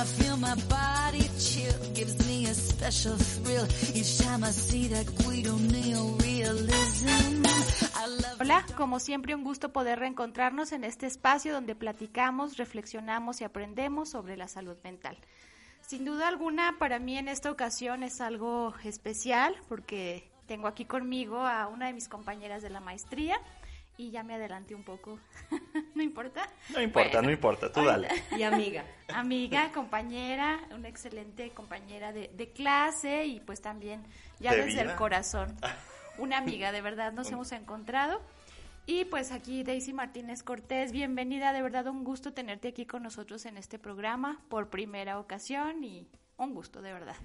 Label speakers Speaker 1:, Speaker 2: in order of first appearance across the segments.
Speaker 1: I feel my body chill, gives me a special thrill I.
Speaker 2: Hola, como siempre un gusto poder reencontrarnos en este espacio donde platicamos, reflexionamos y aprendemos sobre la salud mental. Sin duda alguna, para mí en esta ocasión es algo especial porque tengo aquí conmigo a una de mis compañeras de la maestría, y ya me adelanté un poco. ¿No importa?
Speaker 1: No importa, no importa, tú dale.
Speaker 3: Y amiga.
Speaker 2: Amiga, compañera, una excelente compañera de, clase y pues también ya desde el corazón. Una amiga, de verdad, nos hemos encontrado. Y pues aquí Daisy Martínez Cortés, bienvenida, de verdad un gusto tenerte aquí con nosotros en este programa por primera ocasión y un gusto, de verdad.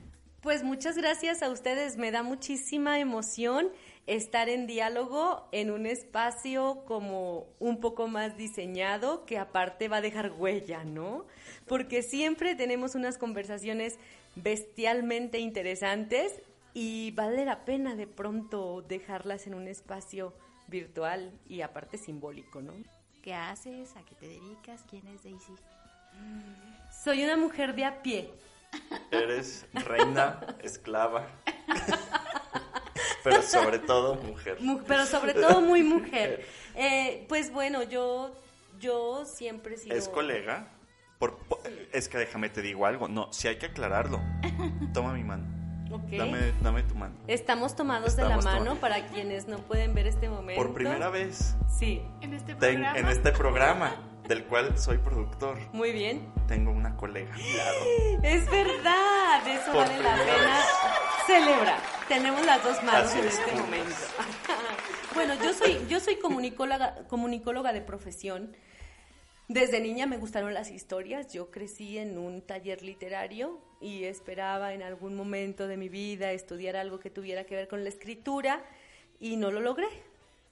Speaker 3: Pues muchas gracias a ustedes, me da muchísima emoción estar en diálogo en un espacio como un poco más diseñado, que aparte va a dejar huella, ¿no? Porque siempre tenemos unas conversaciones bestialmente interesantes y vale la pena de pronto dejarlas en un espacio virtual y aparte simbólico, ¿no?
Speaker 2: ¿Qué haces? ¿A qué te dedicas? ¿Quién es Daisy?
Speaker 3: Soy una mujer de a pie.
Speaker 1: Eres reina, esclava. pero sobre todo mujer.
Speaker 3: pero sobre todo muy mujer. Eh, pues bueno, yo, yo siempre he sido...
Speaker 1: ¿Es colega? Por, Es que déjame te digo algo. No, si hay que aclararlo. Toma mi mano. Dame, dame, tu mano.
Speaker 3: Estamos tomados de la mano para quienes no pueden ver este momento.
Speaker 1: Por primera vez.
Speaker 3: Sí.
Speaker 2: En este programa.
Speaker 1: en este programa del cual soy productor.
Speaker 3: Muy bien.
Speaker 1: Tengo una colega lado.
Speaker 3: Es verdad, eso vale la pena. Celebra. Tenemos las dos manos en este momento. bueno, yo soy, yo soy comunicóloga, comunicóloga de profesión. Desde niña me gustaron las historias. Yo crecí en un taller literario y esperaba en algún momento de mi vida estudiar algo que tuviera que ver con la escritura y no lo logré.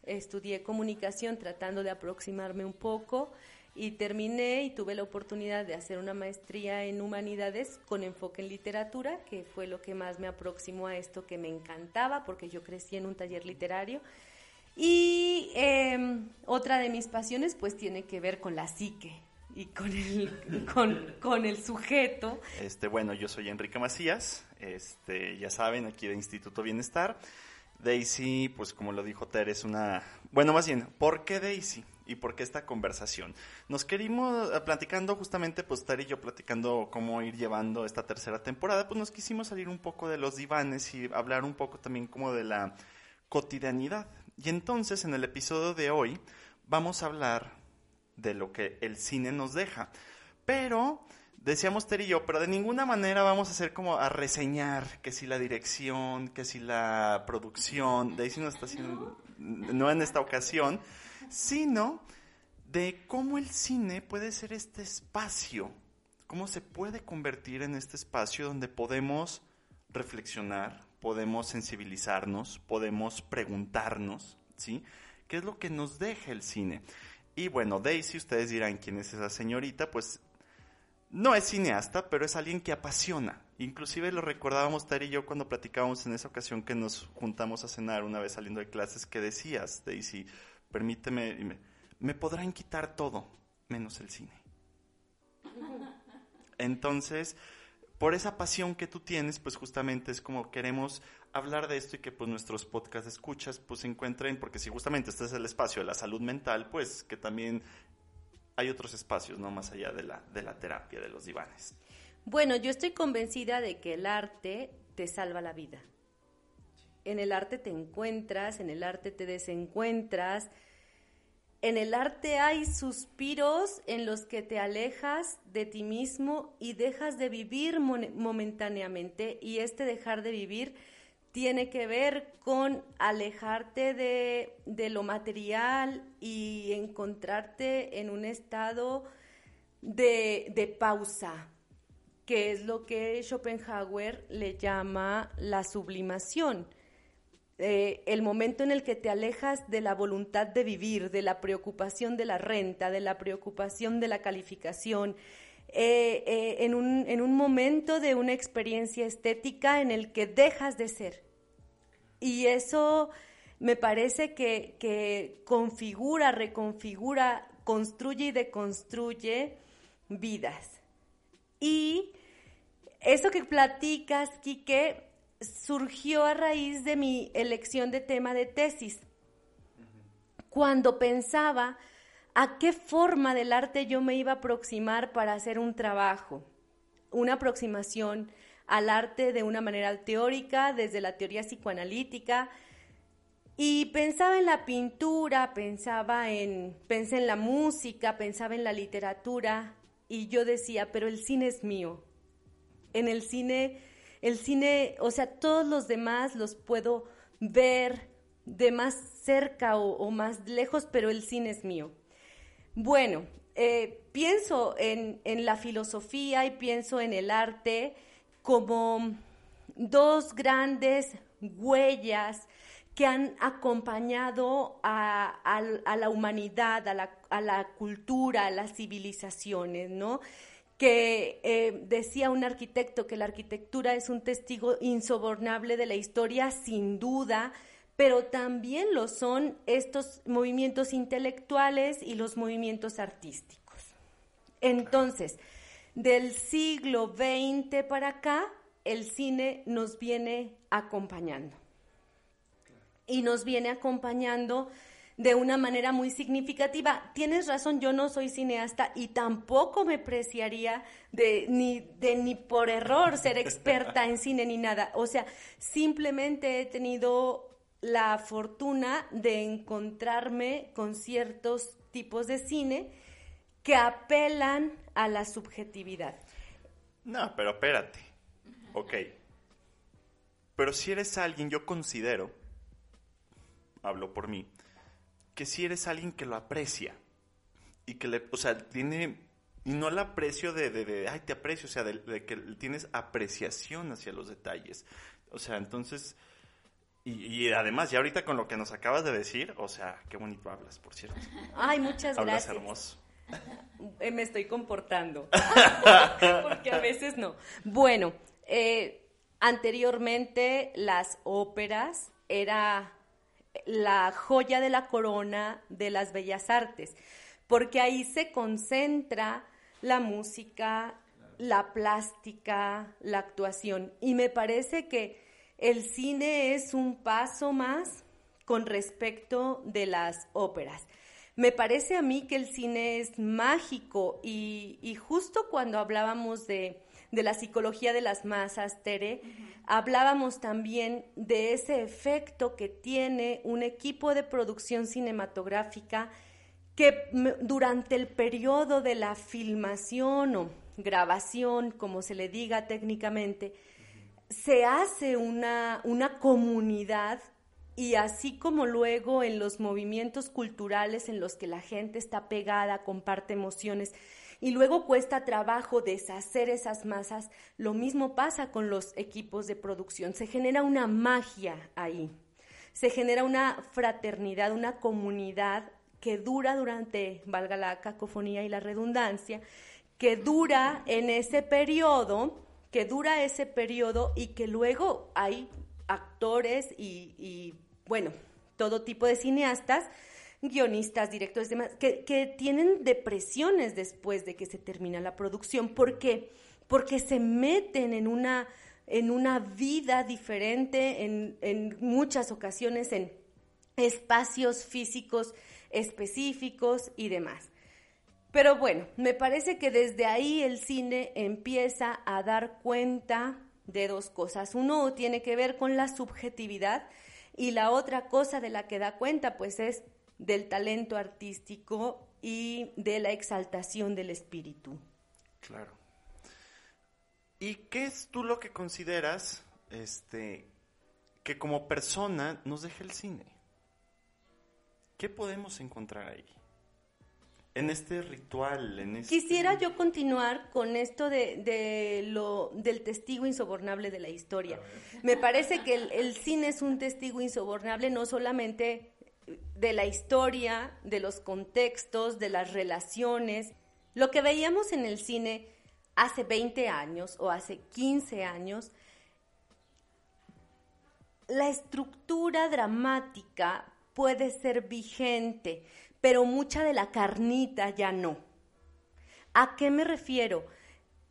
Speaker 3: Estudié comunicación tratando de aproximarme un poco y terminé y tuve la oportunidad de hacer una maestría en humanidades con enfoque en literatura, que fue lo que más me aproximó a esto que me encantaba, porque yo crecí en un taller literario. Y em, otra de mis pasiones pues tiene que ver con la psique y con el, con, con el sujeto.
Speaker 1: Este, bueno, yo soy Enrique Macías, este, ya saben, aquí de Instituto Bienestar. Daisy, pues como lo dijo Ter, es una... Bueno, más bien, ¿por qué Daisy? Y por qué esta conversación. Nos querimos, eh, platicando justamente, pues Ter y yo platicando cómo ir llevando esta tercera temporada, pues nos quisimos salir un poco de los divanes y hablar un poco también como de la cotidianidad. Y entonces en el episodio de hoy vamos a hablar de lo que el cine nos deja. Pero decíamos Ter y yo, pero de ninguna manera vamos a hacer como a reseñar que si la dirección, que si la producción, Daisy no está haciendo, no en esta ocasión, sino de cómo el cine puede ser este espacio, cómo se puede convertir en este espacio donde podemos reflexionar, podemos sensibilizarnos, podemos preguntarnos, ¿sí? ¿Qué es lo que nos deja el cine? Y bueno, Daisy, ustedes dirán quién es esa señorita, pues no es cineasta, pero es alguien que apasiona. Inclusive lo recordábamos Tari y yo cuando platicábamos en esa ocasión que nos juntamos a cenar una vez saliendo de clases que decías, Daisy, permíteme, me, me podrán quitar todo, menos el cine. Entonces, por esa pasión que tú tienes, pues justamente es como queremos hablar de esto y que pues nuestros podcast escuchas pues se encuentren, porque si justamente este es el espacio de la salud mental, pues que también hay otros espacios, ¿no? Más allá de la, de la terapia, de los divanes.
Speaker 3: Bueno, yo estoy convencida de que el arte te salva la vida. En el arte te encuentras, en el arte te desencuentras. En el arte hay suspiros en los que te alejas de ti mismo y dejas de vivir momentáneamente y este dejar de vivir tiene que ver con alejarte de, lo material y encontrarte en un estado de pausa, que es lo que Schopenhauer le llama la sublimación. Eh, el momento en el que te alejas de la voluntad de vivir, de la preocupación de la renta, de la preocupación de la calificación, eh, eh, en, un, en, un, momento de una experiencia estética en el que dejas de ser. Y eso me parece que, que configura, reconfigura, construye y deconstruye vidas. Y eso que platicas, Quique, surgió a raíz de mi elección de tema de tesis. Cuando pensaba a qué forma del arte yo me iba a aproximar para hacer un trabajo, una aproximación al arte de una manera teórica, desde la teoría psicoanalítica, y pensaba en la pintura, pensaba en, pensé en la música, pensaba en la literatura, y yo decía, pero el cine es mío. En el cine, el cine, o sea, todos los demás los puedo ver de más cerca o, más lejos, pero el cine es mío. Bueno, eh, pienso en, en la filosofía y pienso en el arte como dos grandes huellas que han acompañado a, la humanidad, a la, a la, cultura, a las civilizaciones, ¿no? Que eh, decía un arquitecto que la arquitectura es un testigo insobornable de la historia, sin duda, pero también lo son estos movimientos intelectuales y los movimientos artísticos. Entonces, del siglo XX para acá, el cine nos viene acompañando y nos viene acompañando de una manera muy significativa. Tienes razón, yo no soy cineasta y tampoco me preciaría de ni, de ni por error ser experta en cine ni nada. O sea, simplemente he tenido la fortuna de encontrarme con ciertos tipos de cine que apelan a la subjetividad.
Speaker 1: No, pero espérate. Ok. Pero si eres alguien, yo considero hablo por mí, que si eres alguien que lo aprecia y que le, o sea, tiene, y no el aprecio de, de, ay, te aprecio, o sea, de, que tienes apreciación hacia los detalles. O sea, entonces, y, además, ya ahorita con lo que nos acabas de decir, o sea, qué bonito hablas, por cierto.
Speaker 3: Ay, muchas
Speaker 1: hablas
Speaker 3: gracias.
Speaker 1: hermoso.
Speaker 3: Eh, me estoy comportando, porque a veces no. Bueno, eh, anteriormente las óperas era la joya de la corona de las bellas artes, porque ahí se concentra la música, la plástica, la actuación. Y me parece que el cine es un paso más con respecto de las óperas. Me parece a mí que el cine es mágico y, y justo cuando hablábamos de de la psicología de las masas, Tere, hablábamos también de ese efecto que tiene un equipo de producción cinematográfica que durante el periodo de la filmación o grabación, como se le diga técnicamente, se hace una, una comunidad y así como luego en los movimientos culturales en los que la gente está pegada, comparte emociones, y luego cuesta trabajo deshacer esas masas. Lo mismo pasa con los equipos de producción. Se genera una magia ahí. Se genera una fraternidad, una comunidad que dura durante, valga la cacofonía y la redundancia, que dura en ese periodo, que dura ese periodo y que luego hay actores y, y bueno, todo tipo de cineastas guionistas, directores, demás, que, que tienen depresiones después de que se termina la producción. ¿Por qué? Porque se meten en una, en una vida diferente, en, en muchas ocasiones en espacios físicos específicos y demás. Pero bueno, me parece que desde ahí el cine empieza a dar cuenta de dos cosas. Uno tiene que ver con la subjetividad y la otra cosa de la que da cuenta pues es del talento artístico y de la exaltación del espíritu.
Speaker 1: Claro. ¿Y qué es tú lo que consideras este que como persona nos deja el cine? ¿Qué podemos encontrar ahí? en este ritual, en este...
Speaker 3: Quisiera yo continuar con esto de, lo, del testigo insobornable de la historia. Me parece que el, cine es un testigo insobornable no solamente de la historia, de los contextos, de las relaciones. Lo que veíamos en el cine hace 20 años o hace 15 años, la estructura dramática puede ser vigente, pero mucha de la carnita ya no. ¿A qué me refiero?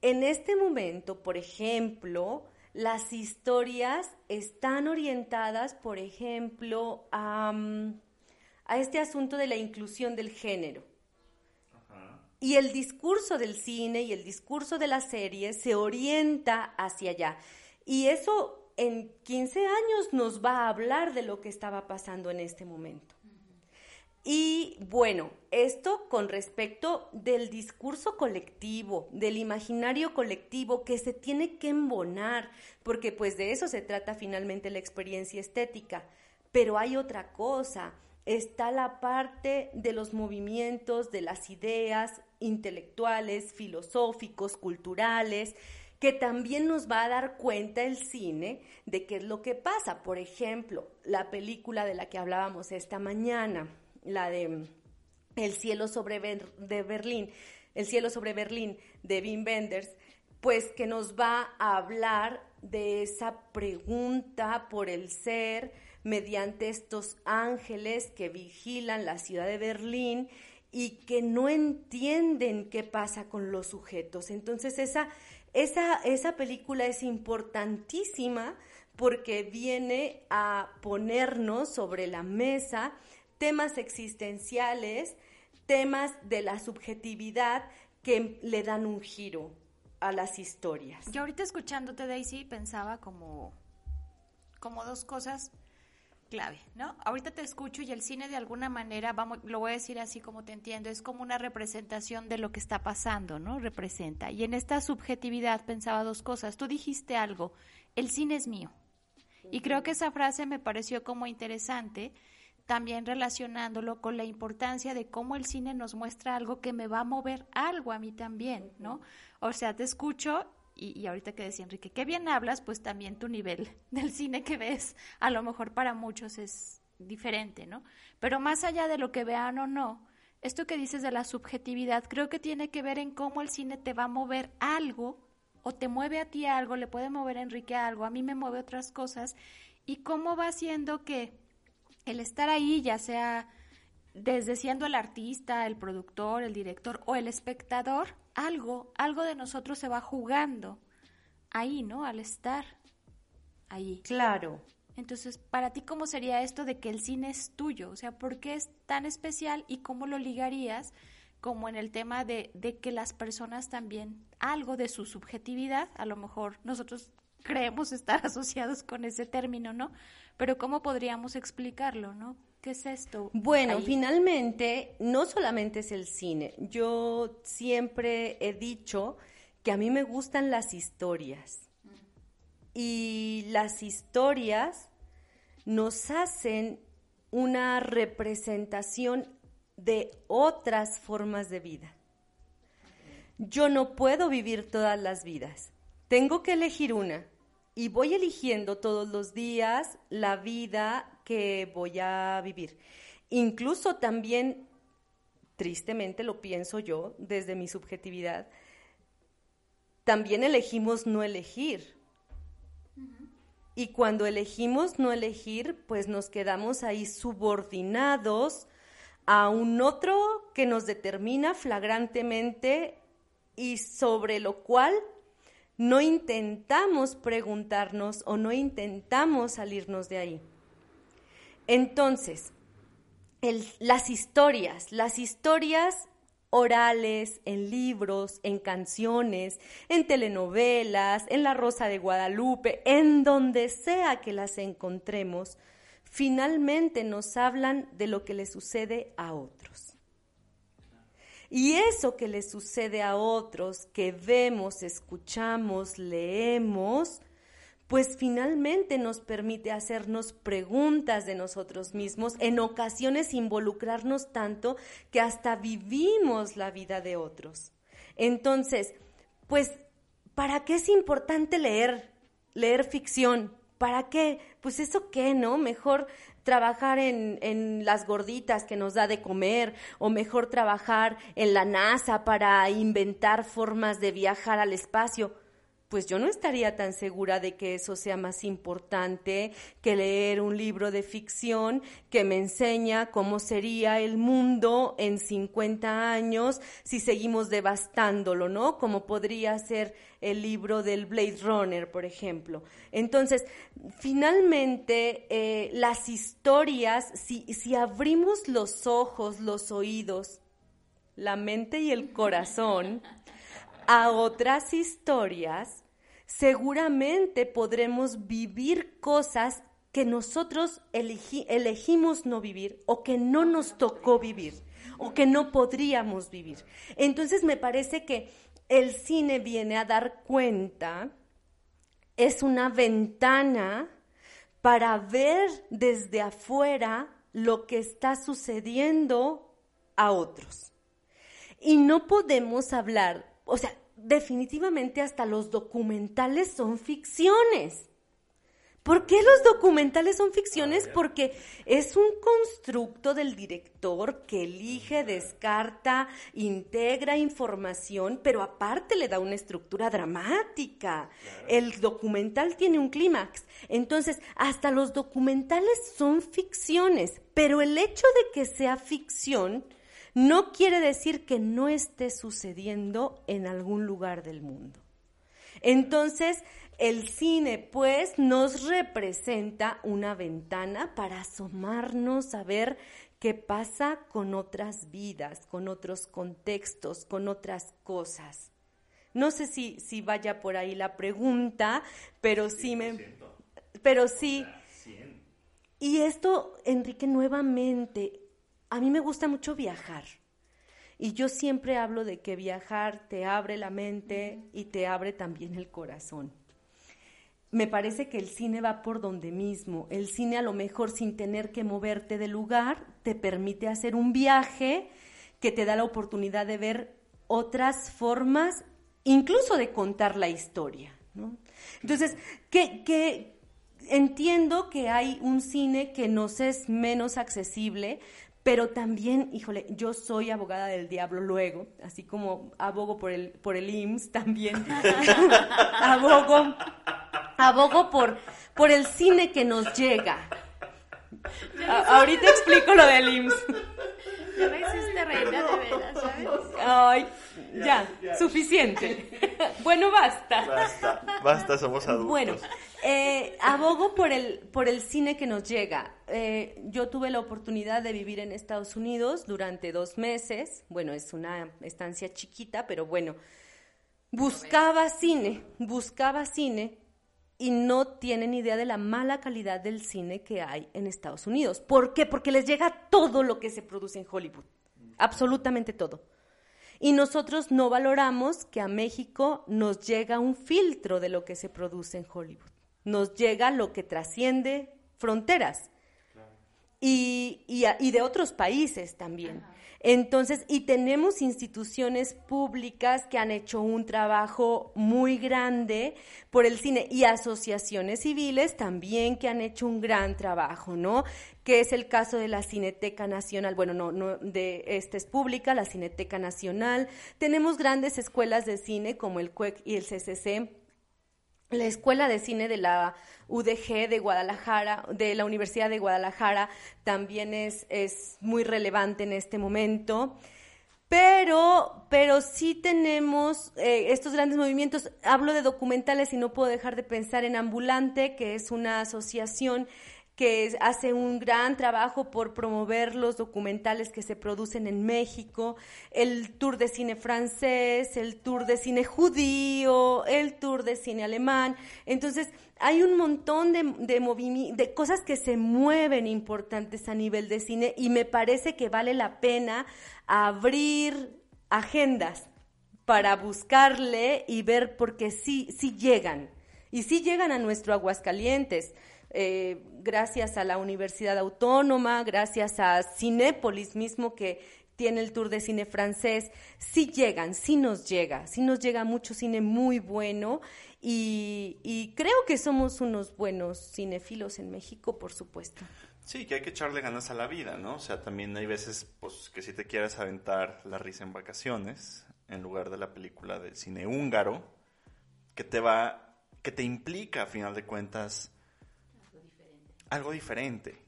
Speaker 3: En este momento, por ejemplo, las historias están orientadas, por ejemplo, a, este asunto de la inclusión del género. Y el discurso del cine y el discurso de la serie se orienta hacia allá. Y eso en 15 años nos va a hablar de lo que estaba pasando en este momento. Y bueno, esto con respecto del discurso colectivo, del imaginario colectivo que se tiene que embonar, porque pues de eso se trata finalmente la experiencia estética. Pero hay otra cosa, está la parte de los movimientos, de las ideas intelectuales, filosóficos, culturales, que también nos va a dar cuenta el cine de qué es lo que pasa. Por ejemplo, la película de la que hablábamos esta mañana, la de mm, El cielo sobre de Berlín, El cielo sobre Berlín de Wim Wenders, pues que nos va a hablar de esa pregunta por el ser mediante estos ángeles que vigilan la ciudad de Berlín y que no entienden qué pasa con los sujetos. Entonces esa, esa, esa película es importantísima porque viene a ponernos sobre la mesa temas existenciales, temas de la subjetividad que le dan un giro a las historias.
Speaker 2: Yo ahorita escuchándote, Daisy, pensaba como, como dos cosas clave, ¿no? Ahorita te escucho y el cine de alguna manera, vamos, lo voy a decir así como te entiendo, es como una representación de lo que está pasando, ¿no? Representa. Y en esta subjetividad pensaba dos cosas. Tú dijiste algo, el cine es mío. Y creo que esa frase me pareció como interesante también relacionándolo con la importancia de cómo el cine nos muestra algo que me va a mover algo a mí también, ¿no? O sea, te escucho y, ahorita que decía Enrique, qué bien hablas, pues también tu nivel del cine que ves, a lo mejor para muchos es diferente, ¿no? Pero más allá de lo que vean o no, esto que dices de la subjetividad, creo que tiene que ver en cómo el cine te va a mover algo, o te mueve a ti algo, le puede mover a Enrique algo, a mí me mueve otras cosas, y cómo va haciendo que el estar ahí, ya sea desde siendo el artista, el productor, el director o el espectador, algo, algo de nosotros se va jugando ahí, ¿no? Al estar ahí.
Speaker 3: Claro.
Speaker 2: Entonces, para ti, ¿cómo sería esto de que el cine es tuyo? O sea, ¿por qué es tan especial y cómo lo ligarías como en el tema de, de que las personas también, algo de su subjetividad, a lo mejor nosotros creemos estar asociados con ese término, ¿no? Pero ¿cómo podríamos explicarlo, no? ¿Qué es esto?
Speaker 3: Bueno, finalmente, no solamente es el cine. Yo siempre he dicho que a mí me gustan las historias. Y las historias nos hacen una representación de otras formas de vida. Yo no puedo vivir todas las vidas. Tengo que elegir una y voy eligiendo todos los días la vida que voy a vivir. Incluso también, tristemente lo pienso yo, desde mi subjetividad, también elegimos no elegir. Y cuando elegimos no elegir, pues nos quedamos ahí subordinados a un otro que nos determina flagrantemente y sobre lo cual no intentamos preguntarnos o no intentamos salirnos de ahí. Entonces, las historias, las historias orales, en libros, en canciones, en telenovelas, en La Rosa de Guadalupe, en donde sea que las encontremos, finalmente nos hablan de lo que le sucede a otros. Y eso que le sucede a otros, que vemos, escuchamos, leemos, pues finalmente nos permite hacernos preguntas de nosotros mismos, en ocasiones involucrarnos tanto que hasta vivimos la vida de otros. Entonces, pues, ¿para qué es importante leer, leer ficción? ¿Para qué? Pues eso qué, ¿no? Mejor trabajar en, en, las gorditas que nos da de comer, o mejor trabajar en la NASA para inventar formas de viajar al espacio pues yo no estaría tan segura de que eso sea más importante que leer un libro de ficción que me enseña cómo sería el mundo en 50 años si seguimos devastándolo, ¿no? Como podría ser el libro del Blade Runner, por ejemplo. Entonces, finalmente, eh, las historias, si, si abrimos los ojos, los oídos, la mente y el corazón, a otras historias, seguramente podremos vivir cosas que nosotros elegimos no vivir o que no nos tocó vivir o que no podríamos vivir. Entonces me parece que el cine viene a dar cuenta, es una ventana para ver desde afuera lo que está sucediendo a otros. Y no podemos hablar, o sea, definitivamente hasta los documentales son ficciones. ¿Por qué los documentales son ficciones? Porque es un constructo del director que elige, descarta, integra información, pero aparte le da una estructura dramática. El documental tiene un clímax. Entonces, hasta los documentales son ficciones, pero el hecho de que sea ficción no quiere decir que no esté sucediendo en algún lugar del mundo. Entonces, el cine, pues, nos representa una ventana para asomarnos a ver qué pasa con otras vidas, con otros contextos, con otras cosas. No sé si, si vaya por ahí la pregunta, pero sí me... Pero sí. Y esto, Enrique, nuevamente, a mí me gusta mucho viajar. Y yo siempre hablo de que viajar te abre la mente y te abre también el corazón. Me parece que el cine va por donde mismo. El cine a lo mejor sin tener que moverte del lugar te permite hacer un viaje que te da la oportunidad de ver otras formas, incluso de contar la historia. Entonces, ¿qué, entiendo que hay un cine que nos es menos accesible, pero también, híjole, yo soy abogada del diablo luego, así como abogo por el, por el IMSS también, abogo, abogo por, por el cine que nos llega. ahorita explico lo del IMSS.
Speaker 2: Ya me hiciste reina de veras, ¿sabes?
Speaker 3: Ay, ya, suficiente. Bueno, basta.
Speaker 1: Basta, basta, somos adultos.
Speaker 3: Bueno, eh, abogo por el, por el cine que nos llega. Eh, yo tuve la oportunidad de vivir en Estados Unidos durante dos meses. Bueno, es una estancia chiquita, pero bueno. Buscaba cine, buscaba cine y no tienen idea de la mala calidad del cine que hay en Estados Unidos. ¿Por qué? Porque les llega todo lo que se produce en Hollywood. Absolutamente todo. Y nosotros no valoramos que a México nos llega un filtro de lo que se produce en Hollywood. Nos llega lo que trasciende fronteras. Y, y, de otros países también. Entonces, y tenemos instituciones públicas que han hecho un trabajo muy grande por el cine y asociaciones civiles también que han hecho un gran trabajo, ¿no? Que es el caso de la Cineteca Nacional, bueno, no, no, de esta es pública, la Cineteca Nacional. Tenemos grandes escuelas de cine como el CUEC y el CCC la Escuela de Cine de la UDG de Guadalajara, de la Universidad de Guadalajara, también es, es muy relevante en este momento. Pero, pero sí tenemos eh, estos grandes movimientos. Hablo de documentales y no puedo dejar de pensar en Ambulante, que es una asociación que hace un gran trabajo por promover los documentales que se producen en México, el tour de cine francés, el tour de cine judío, el tour de cine alemán. Entonces, hay un montón de, de, cosas que se mueven importantes a nivel de cine y me parece que vale la pena abrir agendas para buscarle y ver porque sí, sí llegan. Y sí llegan a nuestro Aguascalientes. Eh, gracias a la Universidad Autónoma, gracias a Cinépolis mismo que tiene el tour de cine francés, sí llegan, sí nos llega, sí nos llega mucho cine muy bueno y, creo que somos unos buenos cinéfilos en México, por supuesto.
Speaker 1: Sí, que hay que echarle ganas a la vida, ¿no? O sea, también hay veces pues, que si te quieres aventar la risa en vacaciones, en lugar de la película del cine húngaro, que te va, que te implica a final de cuentas algo diferente.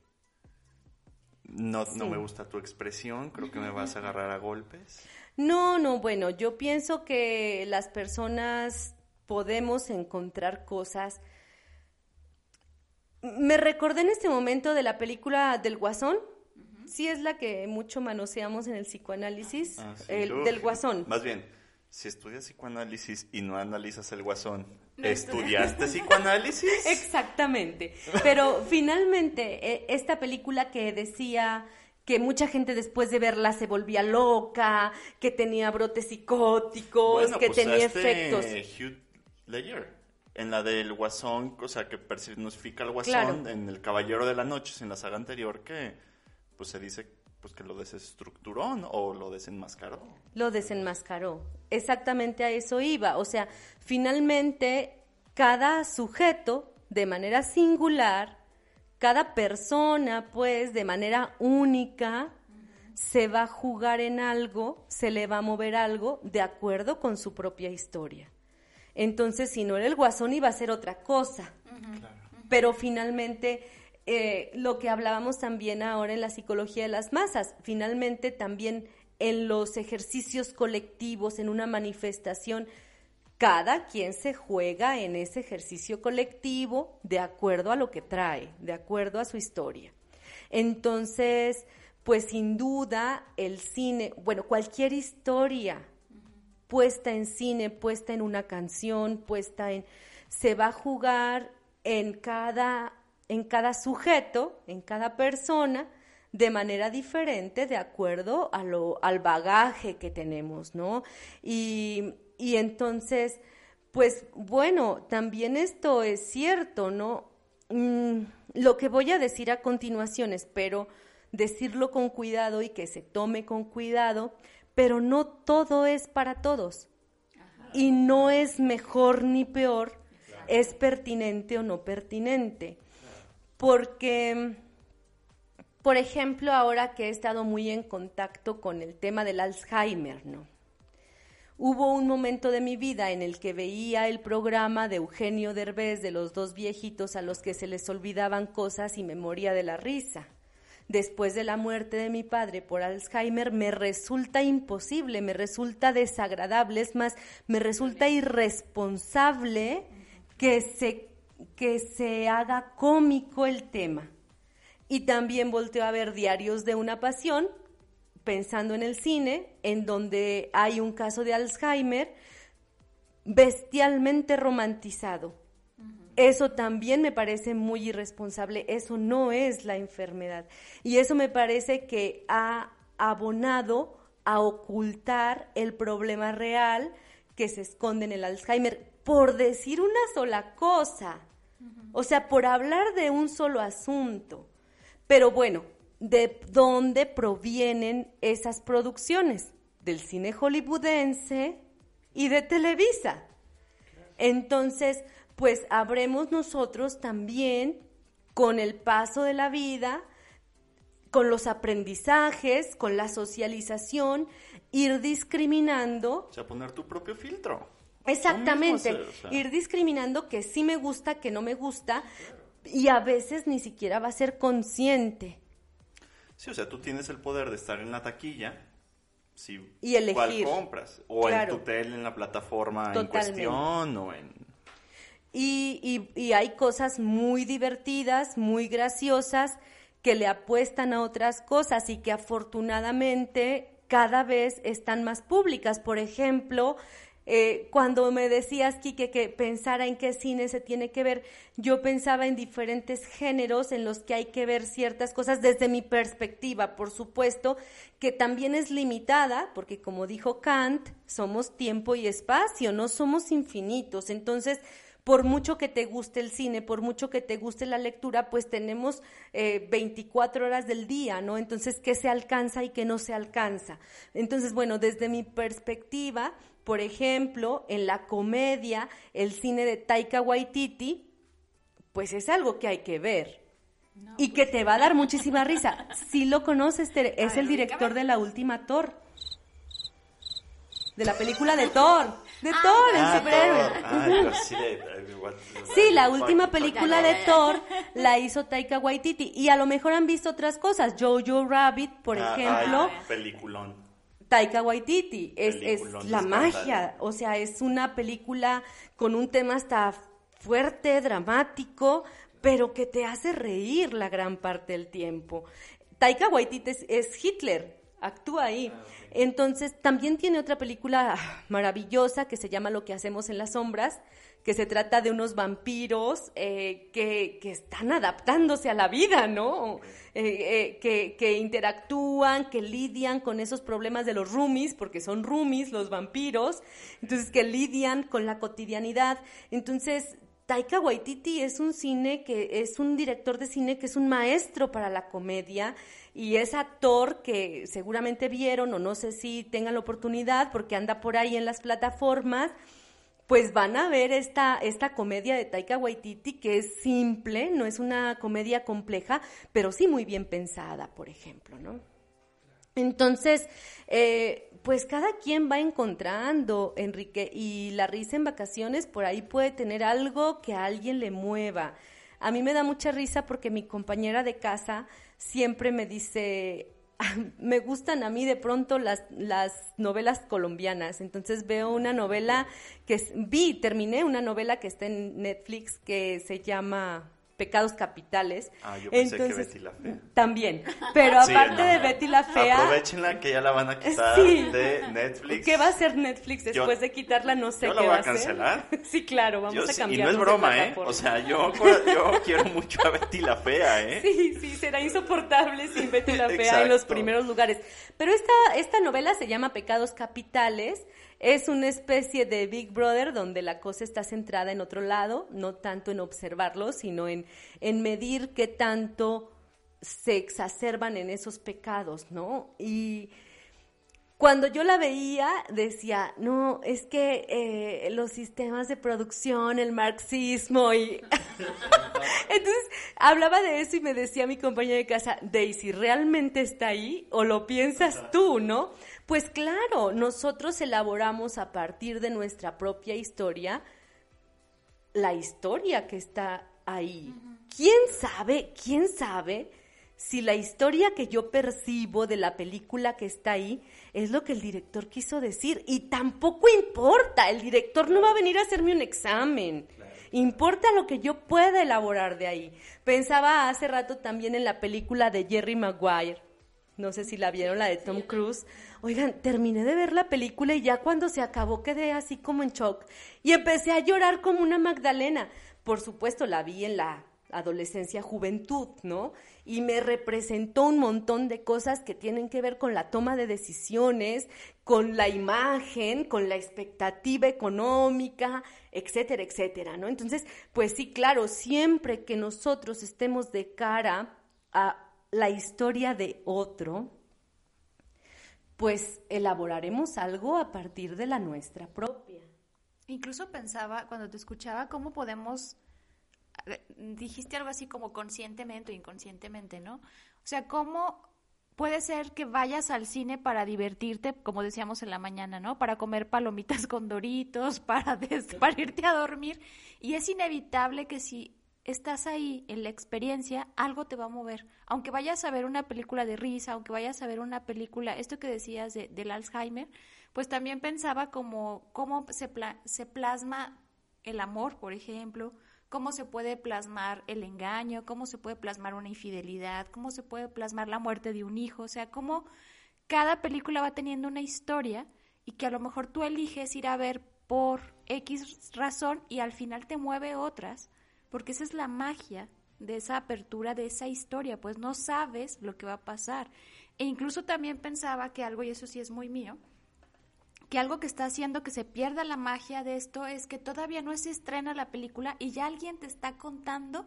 Speaker 1: No, no me gusta tu expresión, creo que me vas a agarrar a golpes.
Speaker 3: No, no, bueno, yo pienso que las personas podemos encontrar cosas. Me recordé en este momento de la película del Guasón, sí es la que mucho manoseamos en el psicoanálisis, ah, el, del Guasón.
Speaker 1: Más bien, si estudias psicoanálisis y no analizas el Guasón, ¿Estudiaste psicoanálisis?
Speaker 3: Exactamente. Pero finalmente, e, esta película que decía que mucha gente después de verla se volvía loca, que tenía brotes psicóticos, que pues tenía efectos.
Speaker 1: Hugh Ledger, en la del Guasón, o sea, que personifica al Guasón, en El Caballero de la Noche, en la saga anterior, que pues se dice pues que lo desestructuró o lo desenmascaró.
Speaker 3: Lo desenmascaró. Exactamente a eso iba. O sea, finalmente cada sujeto de manera singular, cada persona pues de manera única se va a jugar en algo, se le va a mover algo de acuerdo con su propia historia. Entonces, si no era el guasón, iba a ser otra cosa. Pero finalmente eh, lo que hablábamos también ahora en la psicología de las masas, finalmente también en los ejercicios colectivos, en una manifestación, cada quien se juega en ese ejercicio colectivo de acuerdo a lo que trae, de acuerdo a su historia. Entonces, pues sin duda el cine, bueno, cualquier historia puesta en cine, puesta en una canción, puesta en, se va a jugar en cada en cada sujeto, en cada persona, de manera diferente de acuerdo a lo, al bagaje que tenemos, ¿no? Y, y entonces, pues bueno, también esto es cierto, ¿no? Mm, lo que voy a decir a continuación, espero decirlo con cuidado y que se tome con cuidado, pero no todo es para todos. Y no es mejor ni peor, es pertinente o no pertinente porque, por ejemplo, ahora que he estado muy en contacto con el tema del Alzheimer, ¿no? Hubo un momento de mi vida en el que veía el programa de Eugenio Derbez de los dos viejitos a los que se les olvidaban cosas y me moría de la risa. Después de la muerte de mi padre por Alzheimer me resulta imposible, me resulta desagradable, es más, me resulta irresponsable que se que se haga cómico el tema. Y también volteo a ver Diarios de una Pasión, pensando en el cine, en donde hay un caso de Alzheimer bestialmente romantizado. Eso también me parece muy irresponsable, eso no es la enfermedad. Y eso me parece que ha abonado a ocultar el problema real que se esconde en el Alzheimer, por decir una sola cosa. O sea, por hablar de un solo asunto. Pero bueno, ¿de dónde provienen esas producciones? Del cine hollywoodense y de Televisa. Entonces, pues habremos nosotros también, con el paso de la vida, con los aprendizajes, con la socialización, ir discriminando.
Speaker 1: O sea, poner tu propio filtro.
Speaker 3: Exactamente, ir discriminando que sí me gusta, que no me gusta, y a veces ni siquiera va a ser consciente.
Speaker 1: Sí, o sea, tú tienes el poder de estar en la taquilla, si,
Speaker 3: y elegir.
Speaker 1: cuál compras, o en tu tele, en la plataforma en cuestión, o en...
Speaker 3: y, y, hay cosas muy divertidas, muy graciosas, que le apuestan a otras cosas y que afortunadamente cada vez están más públicas. Por ejemplo, eh, cuando me decías, Kike, que pensara en qué cine se tiene que ver, yo pensaba en diferentes géneros en los que hay que ver ciertas cosas desde mi perspectiva, por supuesto, que también es limitada, porque como dijo Kant, somos tiempo y espacio, no somos infinitos. Entonces, por mucho que te guste el cine, por mucho que te guste la lectura, pues tenemos eh, 24 horas del día, ¿no? Entonces, ¿qué se alcanza y qué no se alcanza? Entonces, bueno, desde mi perspectiva, por ejemplo, en la comedia, el cine de Taika Waititi, pues es algo que hay que ver. y que pues te va a dar muchísima risa. Si lo conoces, es el director de la última Thor. De la película de Thor. De ah, Thor, el ah, superhéroe. sí, la última película de Thor la hizo Taika Waititi. Y a lo mejor han visto otras cosas. Jojo Rabbit, por ah, ejemplo.
Speaker 1: peliculón.
Speaker 3: Taika Waititi. Es, es la magia. O sea, es una película con un tema hasta fuerte, dramático, pero que te hace reír la gran parte del tiempo. Taika Waititi es Hitler actúa ahí. Entonces, también tiene otra película maravillosa que se llama Lo que hacemos en las sombras, que se trata de unos vampiros eh, que, están adaptándose a la vida, ¿no? Eh, eh, que, interactúan, que lidian con esos problemas de los roomies, porque son roomies los vampiros, entonces que lidian con la cotidianidad. Entonces, Taika Waititi es un cine que es un director de cine que es un maestro para la comedia y es actor que seguramente vieron o no sé si tengan la oportunidad porque anda por ahí en las plataformas, pues van a ver esta, esta comedia de Taika Waititi que es simple, no es una comedia compleja, pero sí muy bien pensada, por ejemplo, ¿no? Entonces, eh, pues cada quien va encontrando, Enrique, y la risa en vacaciones por ahí puede tener algo que a alguien le mueva. A mí me da mucha risa porque mi compañera de casa siempre me dice, me gustan a mí de pronto las, las novelas colombianas. Entonces veo una novela que vi, terminé una novela que está en Netflix que se llama pecados capitales.
Speaker 1: Ah, yo pensé que Betty la Fea.
Speaker 3: También. Pero aparte de Betty la Fea.
Speaker 1: Aprovechenla que ya la van a quitar de Netflix.
Speaker 3: ¿Qué va a hacer Netflix después de quitarla? No sé
Speaker 1: yo
Speaker 3: qué
Speaker 1: la
Speaker 3: va
Speaker 1: a cancelar.
Speaker 3: sí, claro, vamos a cambiar.
Speaker 1: Y no es broma, ¿eh? O sea, yo, yo quiero mucho a Betty la Fea, ¿eh?
Speaker 3: Sí, sí, será insoportable sin Betty la Fea en los primeros lugares. Pero esta, esta novela se llama Pecados Capitales es una especie de Big Brother donde la cosa está centrada en otro lado, no tanto en observarlo, sino en, en medir qué tanto se exacerban en esos pecados, ¿no? Y cuando yo la veía, decía, no, es que eh, los sistemas de producción, el marxismo y... Entonces, hablaba de eso y me decía mi compañera de casa, Daisy, ¿realmente está ahí o lo piensas tú, no? Pues claro, nosotros elaboramos a partir de nuestra propia historia la historia que está ahí. ¿Quién sabe, quién sabe si la historia que yo percibo de la película que está ahí es lo que el director quiso decir? Y tampoco importa, el director no va a venir a hacerme un examen. Importa lo que yo pueda elaborar de ahí. Pensaba hace rato también en la película de Jerry Maguire. No sé si la vieron, la de Tom Cruise. Oigan, terminé de ver la película y ya cuando se acabó quedé así como en shock y empecé a llorar como una Magdalena. Por supuesto, la vi en la adolescencia, juventud, ¿no? Y me representó un montón de cosas que tienen que ver con la toma de decisiones, con la imagen, con la expectativa económica, etcétera, etcétera, ¿no? Entonces, pues sí, claro, siempre que nosotros estemos de cara a la historia de otro, pues elaboraremos algo a partir de la nuestra propia.
Speaker 2: Incluso pensaba, cuando te escuchaba, cómo podemos, eh, dijiste algo así como conscientemente o inconscientemente, ¿no? O sea, cómo puede ser que vayas al cine para divertirte, como decíamos en la mañana, ¿no? Para comer palomitas con doritos, para, para irte a dormir. Y es inevitable que si estás ahí en la experiencia, algo te va a mover. Aunque vayas a ver una película de risa, aunque vayas a ver una película, esto que decías de, del Alzheimer, pues también pensaba como cómo se, se plasma el amor, por ejemplo, cómo se puede plasmar el engaño, cómo se puede plasmar una infidelidad, cómo se puede plasmar la muerte de un hijo, o sea, cómo cada película va teniendo una historia y que a lo mejor tú eliges ir a ver por X razón y al final te mueve otras, porque esa es la magia de esa apertura, de esa historia, pues no sabes lo que va a pasar. E incluso también pensaba que algo, y eso sí es muy mío, que algo que está haciendo que se pierda la magia de esto es que todavía no se estrena la película y ya alguien te está contando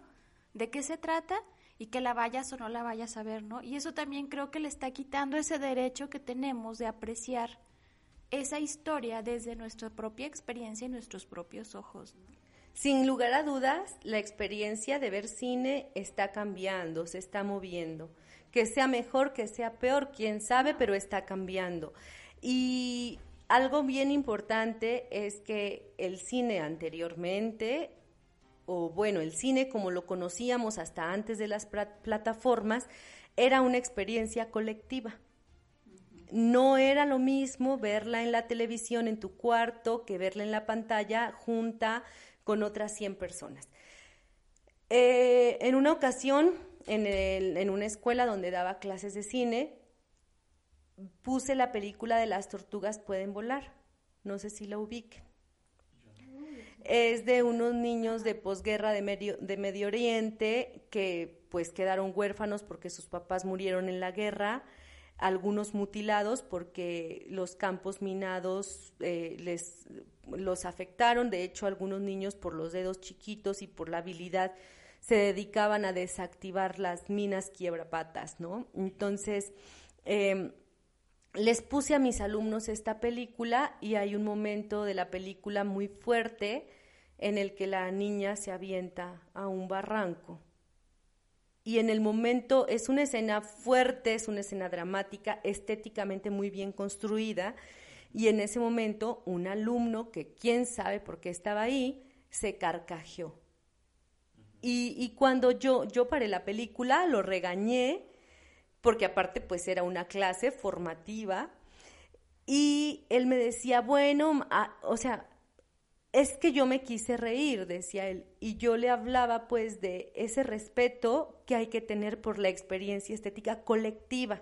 Speaker 2: de qué se trata y que la vayas o no la vayas a ver, ¿no? Y eso también creo que le está quitando ese derecho que tenemos de apreciar esa historia desde nuestra propia experiencia y nuestros propios ojos.
Speaker 3: Sin lugar a dudas, la experiencia de ver cine está cambiando, se está moviendo. Que sea mejor, que sea peor, quién sabe, pero está cambiando. Y algo bien importante es que el cine anteriormente, o bueno, el cine como lo conocíamos hasta antes de las plataformas, era una experiencia colectiva. No era lo mismo verla en la televisión en tu cuarto que verla en la pantalla junta con otras 100 personas. Eh, en una ocasión, en, en una escuela donde daba clases de cine, puse la película de las tortugas pueden volar. No sé si la ubiquen. Es de unos niños de posguerra de Medio, de Medio Oriente que pues quedaron huérfanos porque sus papás murieron en la guerra, algunos mutilados porque los campos minados eh, les los afectaron, de hecho algunos niños por los dedos chiquitos y por la habilidad se dedicaban a desactivar las minas quiebrapatas, ¿no? Entonces, eh, les puse a mis alumnos esta película y hay un momento de la película muy fuerte en el que la niña se avienta a un barranco. Y en el momento es una escena fuerte, es una escena dramática, estéticamente muy bien construida. Y en ese momento un alumno, que quién sabe por qué estaba ahí, se carcajeó. Y, cuando yo, yo paré la película, lo regañé porque aparte pues era una clase formativa y él me decía, bueno, o sea, es que yo me quise reír, decía él, y yo le hablaba pues de ese respeto que hay que tener por la experiencia estética colectiva.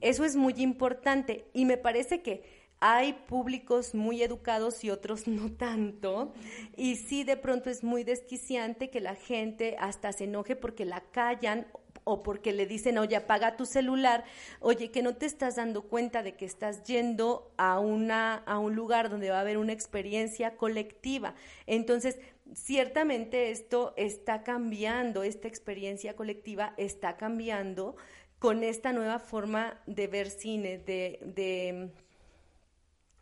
Speaker 3: Eso es muy importante y me parece que hay públicos muy educados y otros no tanto. Y sí, de pronto es muy desquiciante que la gente hasta se enoje porque la callan o porque le dicen, oye, apaga tu celular, oye, que no te estás dando cuenta de que estás yendo a, una, a un lugar donde va a haber una experiencia colectiva. Entonces, ciertamente esto está cambiando, esta experiencia colectiva está cambiando con esta nueva forma de ver cine, de, de,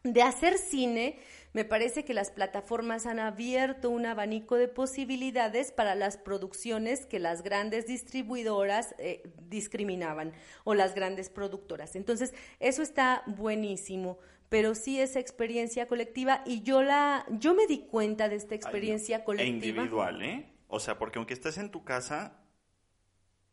Speaker 3: de hacer cine me parece que las plataformas han abierto un abanico de posibilidades para las producciones que las grandes distribuidoras eh, discriminaban o las grandes productoras. Entonces, eso está buenísimo pero sí esa experiencia colectiva y yo la yo me di cuenta de esta experiencia e colectiva.
Speaker 1: E individual, ¿eh? O sea, porque aunque estés en tu casa,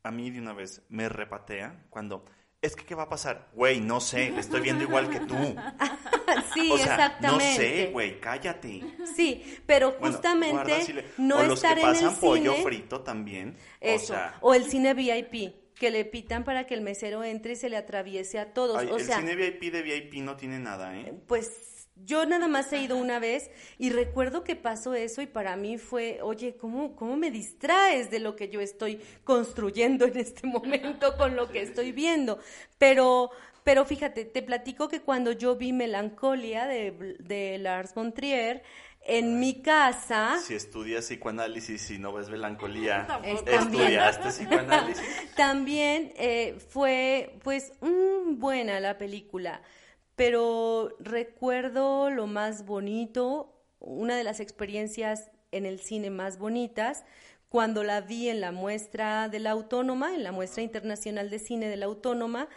Speaker 1: a mí de una vez me repatea cuando es que, ¿qué va a pasar? Güey, no sé, le estoy viendo igual que tú.
Speaker 3: sí, exactamente.
Speaker 1: No sé, güey, cállate.
Speaker 3: Sí, pero justamente no
Speaker 1: o
Speaker 3: estar
Speaker 1: los que
Speaker 3: pasan
Speaker 1: pollo frito también.
Speaker 3: Eso. O, el cine VIP que le pitan para que el mesero entre y se le atraviese a todos. o
Speaker 1: el
Speaker 3: sea,
Speaker 1: cine VIP de VIP no tiene nada, ¿eh?
Speaker 3: Pues yo nada más he ido una vez y recuerdo que pasó eso y para mí fue, oye, ¿cómo, ¿cómo me distraes de lo que yo estoy construyendo en este momento con lo que estoy viendo? Pero, pero fíjate, te platico que cuando yo vi Melancolia de, de Lars von Trier, en mi casa.
Speaker 1: Si estudias psicoanálisis y no ves melancolía, estudiaste psicoanálisis.
Speaker 3: También eh, fue, pues, buena la película pero recuerdo lo más bonito, una de las experiencias en el cine más bonitas, cuando la vi en la muestra de la Autónoma, en la muestra internacional de cine de la Autónoma,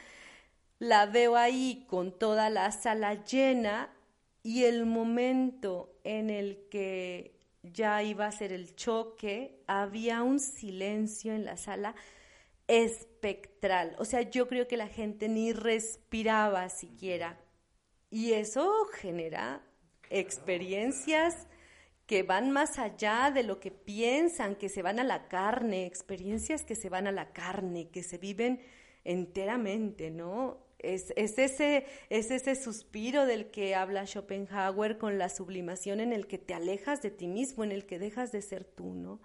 Speaker 3: la veo ahí con toda la sala llena y el momento en el que ya iba a ser el choque, había un silencio en la sala espectral. O sea, yo creo que la gente ni respiraba siquiera y eso genera experiencias que van más allá de lo que piensan, que se van a la carne, experiencias que se van a la carne, que se viven enteramente, ¿no? Es, es, ese, es ese suspiro del que habla Schopenhauer con la sublimación en el que te alejas de ti mismo, en el que dejas de ser tú, ¿no?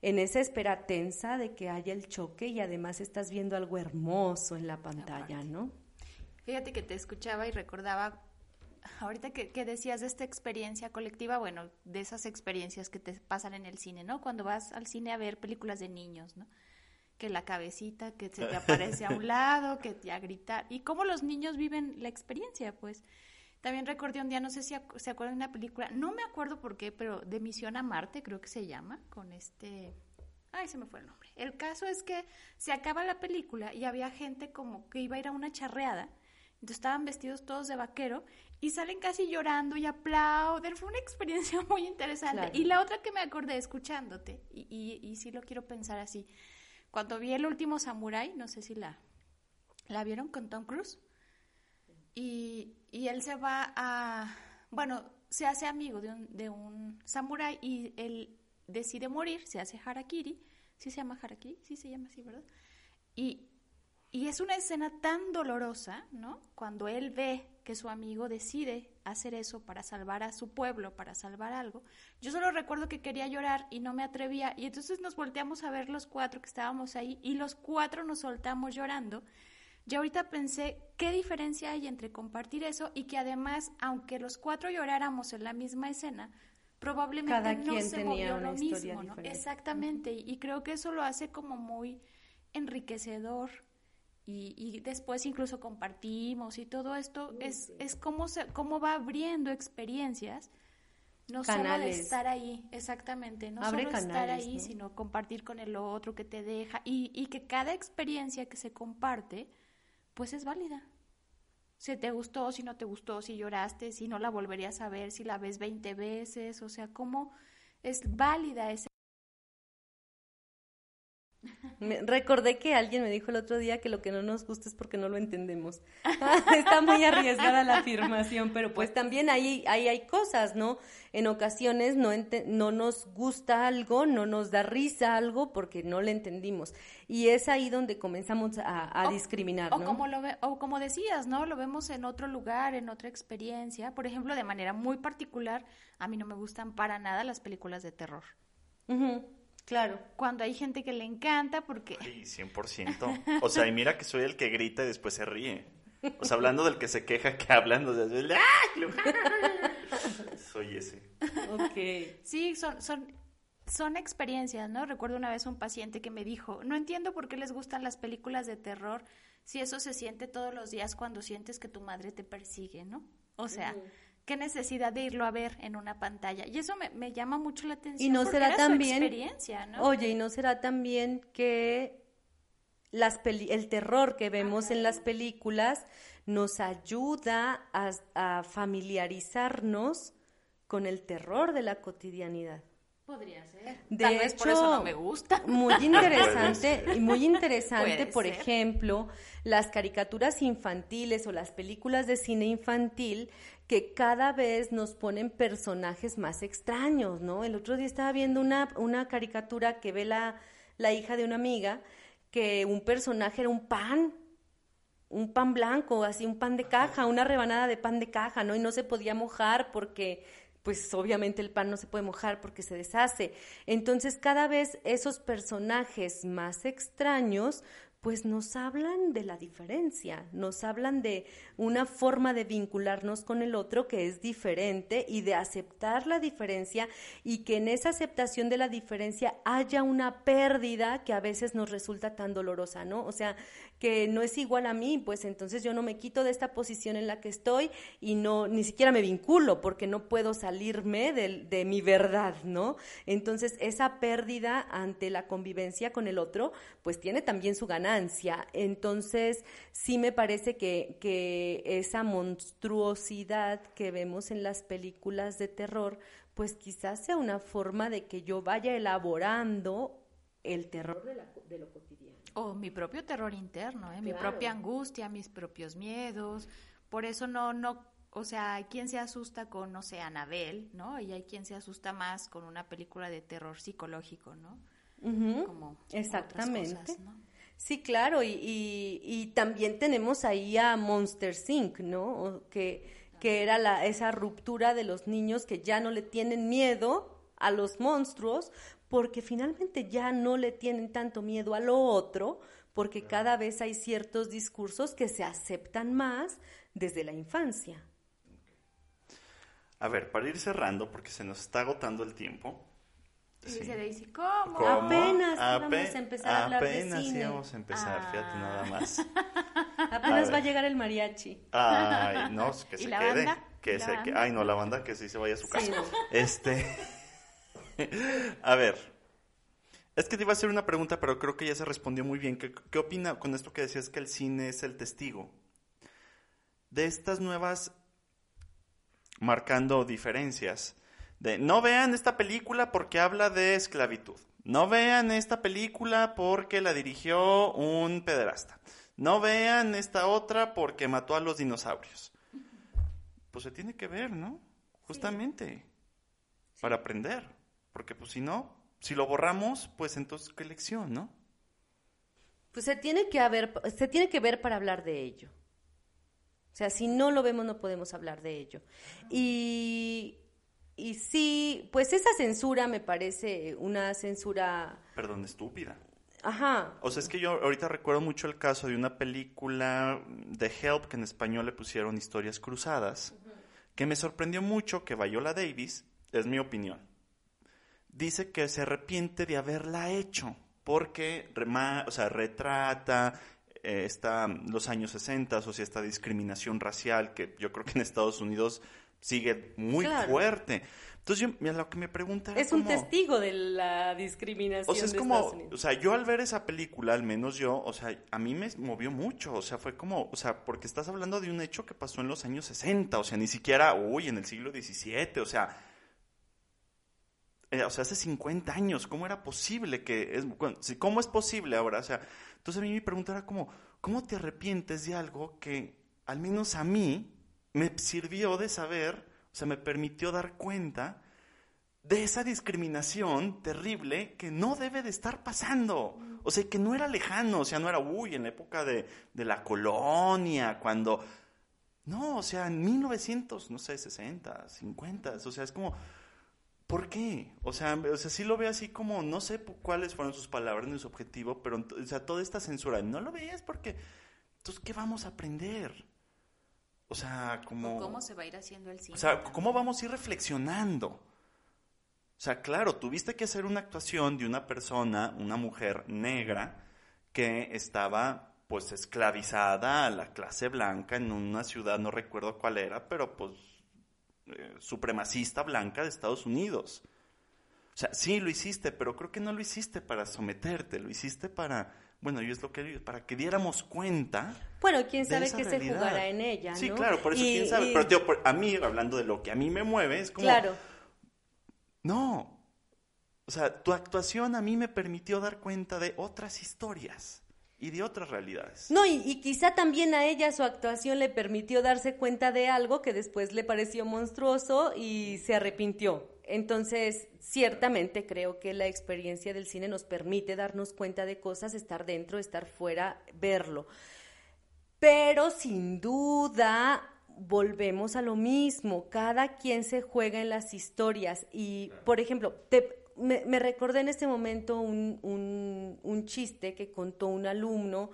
Speaker 3: En esa espera tensa de que haya el choque y además estás viendo algo hermoso en la pantalla, ¿no?
Speaker 2: Fíjate que te escuchaba y recordaba ahorita que, decías de esta experiencia colectiva, bueno, de esas experiencias que te pasan en el cine, ¿no? Cuando vas al cine a ver películas de niños, ¿no? Que la cabecita que se te aparece a un lado, que te a gritar. Y cómo los niños viven la experiencia, pues. También recordé un día, no sé si se acuerdan de una película, no me acuerdo por qué, pero de Misión a Marte, creo que se llama, con este... Ay, se me fue el nombre. El caso es que se acaba la película y había gente como que iba a ir a una charreada. Entonces estaban vestidos todos de vaquero y salen casi llorando y aplauden. Fue una experiencia muy interesante. Y la otra que me acordé escuchándote, y, y, y, sí lo quiero pensar así, cuando vi el último Samurai, no sé si la, la vieron con Tom Cruise, y, y él se va a, bueno, se hace amigo de un, de un samurái y él decide morir, se hace harakiri, ¿sí se llama harakiri? Sí se llama así, ¿verdad? Y, y es una escena tan dolorosa, ¿no? Cuando él ve que su amigo decide hacer eso para salvar a su pueblo, para salvar algo. Yo solo recuerdo que quería llorar y no me atrevía y entonces nos volteamos a ver los cuatro que estábamos ahí y los cuatro nos soltamos llorando. Y ahorita pensé qué diferencia hay entre compartir eso y que además, aunque los cuatro lloráramos en la misma escena, probablemente no se movió lo mismo, ¿no? Exactamente, y creo que eso lo hace como muy enriquecedor y, y, después incluso compartimos y todo esto es, es cómo, se, cómo va abriendo experiencias, no solo de estar ahí, exactamente, no solo estar ahí, sino compartir con el otro que te deja y, y que cada experiencia que se comparte, pues es válida. Si te gustó, si no te gustó, si lloraste, si no la volverías a ver, si la ves 20 veces, o sea, cómo es válida esa
Speaker 3: recordé que alguien me dijo el otro día que lo que no nos gusta es porque no lo entendemos. Está muy arriesgada la afirmación, pero pues también ahí, ahí hay cosas, ¿no? En ocasiones no, no nos gusta algo, no nos da risa algo porque no lo entendimos. Y es ahí donde comenzamos a, discriminar,
Speaker 2: ¿no? O como, lo o como decías, ¿no? Lo vemos en otro lugar, en otra experiencia. Por ejemplo, de manera muy particular, a mí no me gustan para nada las películas de terror.
Speaker 3: Claro.
Speaker 2: Cuando hay gente que le encanta porque...
Speaker 1: Sí, 100%. O sea, y mira que soy el que grita y después se ríe. O sea, hablando del que se queja que hablando de... soy ese.
Speaker 2: Ok. Sí, son, son, son experiencias, ¿no? Recuerdo una vez un paciente que me dijo, no entiendo por qué les gustan las películas de terror si eso se siente todos los días cuando sientes que tu madre te persigue, ¿no? O sea, qué necesidad de irlo a ver en una pantalla. Y eso me, llama mucho la atención.
Speaker 3: Y no será también, experiencia, ¿no? Oye, y no será también que las el terror que vemos en las películas nos ayuda a, familiarizarnos con el terror de la cotidianidad.
Speaker 2: Podría ser.
Speaker 3: De hecho, por eso no me gusta. Muy interesante, y muy interesante, por ejemplo, las caricaturas infantiles o las películas de cine infantil que cada vez nos ponen personajes más extraños, ¿no? El otro día estaba viendo una, una caricatura que ve la, la hija de una amiga, que un personaje era un pan, un pan blanco, así un pan de caja, una rebanada de pan de caja, ¿no? Y no se podía mojar porque pues obviamente el pan no se puede mojar porque se deshace. Entonces cada vez esos personajes más extraños pues nos hablan de la diferencia, nos hablan de una forma de vincularnos con el otro que es diferente y de aceptar la diferencia y que en esa aceptación de la diferencia haya una pérdida que a veces nos resulta tan dolorosa, ¿no? O sea, que no es igual a mí, pues entonces yo no me quito de esta posición en la que estoy y no ni siquiera me vinculo porque no puedo salirme de, de mi verdad, ¿no? Entonces esa pérdida ante la convivencia con el otro, pues tiene también su ganancia. Entonces sí me parece que, que esa monstruosidad que vemos en las películas de terror, pues quizás sea una forma de que yo vaya elaborando el terror de, la, de lo cotidiano
Speaker 2: o mi propio terror interno, ¿eh? mi propia angustia, mis propios miedos. Por eso no, no, O sea, hay quien se asusta con, no sé, Anabel, ¿no? Y hay quien se asusta más con una película de terror psicológico, ¿no?
Speaker 3: Como Exactamente. Sí, claro, y, y, también tenemos ahí a Monster Inc., ¿no? Que, que era la, esa ruptura de los niños que ya no le tienen miedo a los monstruos porque finalmente ya no le tienen tanto miedo a lo otro, porque cada vez hay ciertos discursos que se aceptan más desde la infancia.
Speaker 1: A ver, para ir cerrando, porque se nos está agotando el tiempo.
Speaker 2: Y dice Daisy, ¿cómo?
Speaker 3: Apenas íbamos a empezar a hablar de cine.
Speaker 1: Apenas íbamos a empezar, fíjate nada más.
Speaker 3: Apenas va a llegar el mariachi.
Speaker 1: Ay, no, que se quede. Que se, Que, ay, no, la banda que sí se vaya a su casa. Este. a ver. Es que te iba a hacer una pregunta, pero creo que ya se respondió muy bien. ¿Qué, ¿Qué, opina con esto que decías que el cine es el testigo? De estas nuevas marcando diferencias. De no vean esta película porque habla de esclavitud. No vean esta película porque la dirigió un pederasta. No vean esta otra porque mató a los dinosaurios. Pues se tiene que ver, ¿no? Justamente. Para aprender. Porque pues si no, si lo borramos, pues entonces qué lección, ¿no?
Speaker 3: Pues se tiene que haber, se tiene que ver para hablar de ello. O sea, si no lo vemos no podemos hablar de ello. Y, y sí, pues esa censura me parece una censura...
Speaker 1: Perdón, estúpida.
Speaker 3: Ajá.
Speaker 1: O sea, es que yo ahorita recuerdo mucho el caso de una película de Help que en español le pusieron historias cruzadas, que me sorprendió mucho que Viola Davis, es mi opinión, dice que se arrepiente de haberla hecho porque o sea, retrata eh, los años 60, o sea, esta discriminación racial que yo creo que en Estados Unidos sigue muy fuerte. Entonces, yo, lo que me pregunta
Speaker 3: Es un testigo de la discriminación.
Speaker 1: O sea, es como, o sea, yo al ver esa película, al menos yo, o sea, a mí me movió mucho, o sea, fue como, o sea, porque estás hablando de un hecho que pasó en los años 60, o sea, ni siquiera, uy, en el siglo XVII, o sea, eh, o sea, hace 50 años, ¿cómo era posible que, es, cómo es posible ahora? O sea, entonces a mí mi pregunta era como, ¿cómo te arrepientes de algo que al menos a mí me sirvió de saber, o sea, me permitió dar cuenta de esa discriminación terrible que no debe de estar pasando. O sea, que no era lejano, o sea, no era, uy, en la época de, de la colonia, cuando... No, o sea, en 1900, no sé, 60, 50, o sea, es como ¿Por qué? O sea, o sea, sí lo veo así como, no sé cuáles fueron sus palabras ni su objetivo, pero, o sea, toda esta censura, no lo veías porque, entonces, ¿qué vamos a aprender? O sea, como...
Speaker 2: ¿Cómo se va a ir haciendo el cine?
Speaker 1: O sea, ¿cómo vamos a ir reflexionando? O sea, claro, tuviste que hacer una actuación de una persona, una mujer negra, que estaba, pues, esclavizada a la clase blanca en una ciudad, no recuerdo cuál era, pero pues eh, supremacista blanca de Estados Unidos. O sea, sí lo hiciste, pero creo que no lo hiciste para someterte, lo hiciste para, bueno, yo es lo que para que diéramos cuenta.
Speaker 3: Bueno, quién sabe qué se jugará en ella,
Speaker 1: Sí, claro, por eso quién sabe. Pero a mí, hablando de lo que a mí me mueve, es como.
Speaker 3: Claro.
Speaker 1: No. O sea, tu actuación a mí me permitió dar cuenta de otras historias y de otras realidades.
Speaker 3: No, y, quizá también a ella su actuación le permitió darse cuenta de algo que después le pareció monstruoso y se arrepintió. Entonces, ciertamente creo que la experiencia del cine nos permite darnos cuenta de cosas, estar dentro, estar fuera, verlo. Pero sin duda volvemos a lo mismo, cada quien se juega en las historias. Y, por ejemplo, te, me, recordé en este momento un, un, chiste que contó un alumno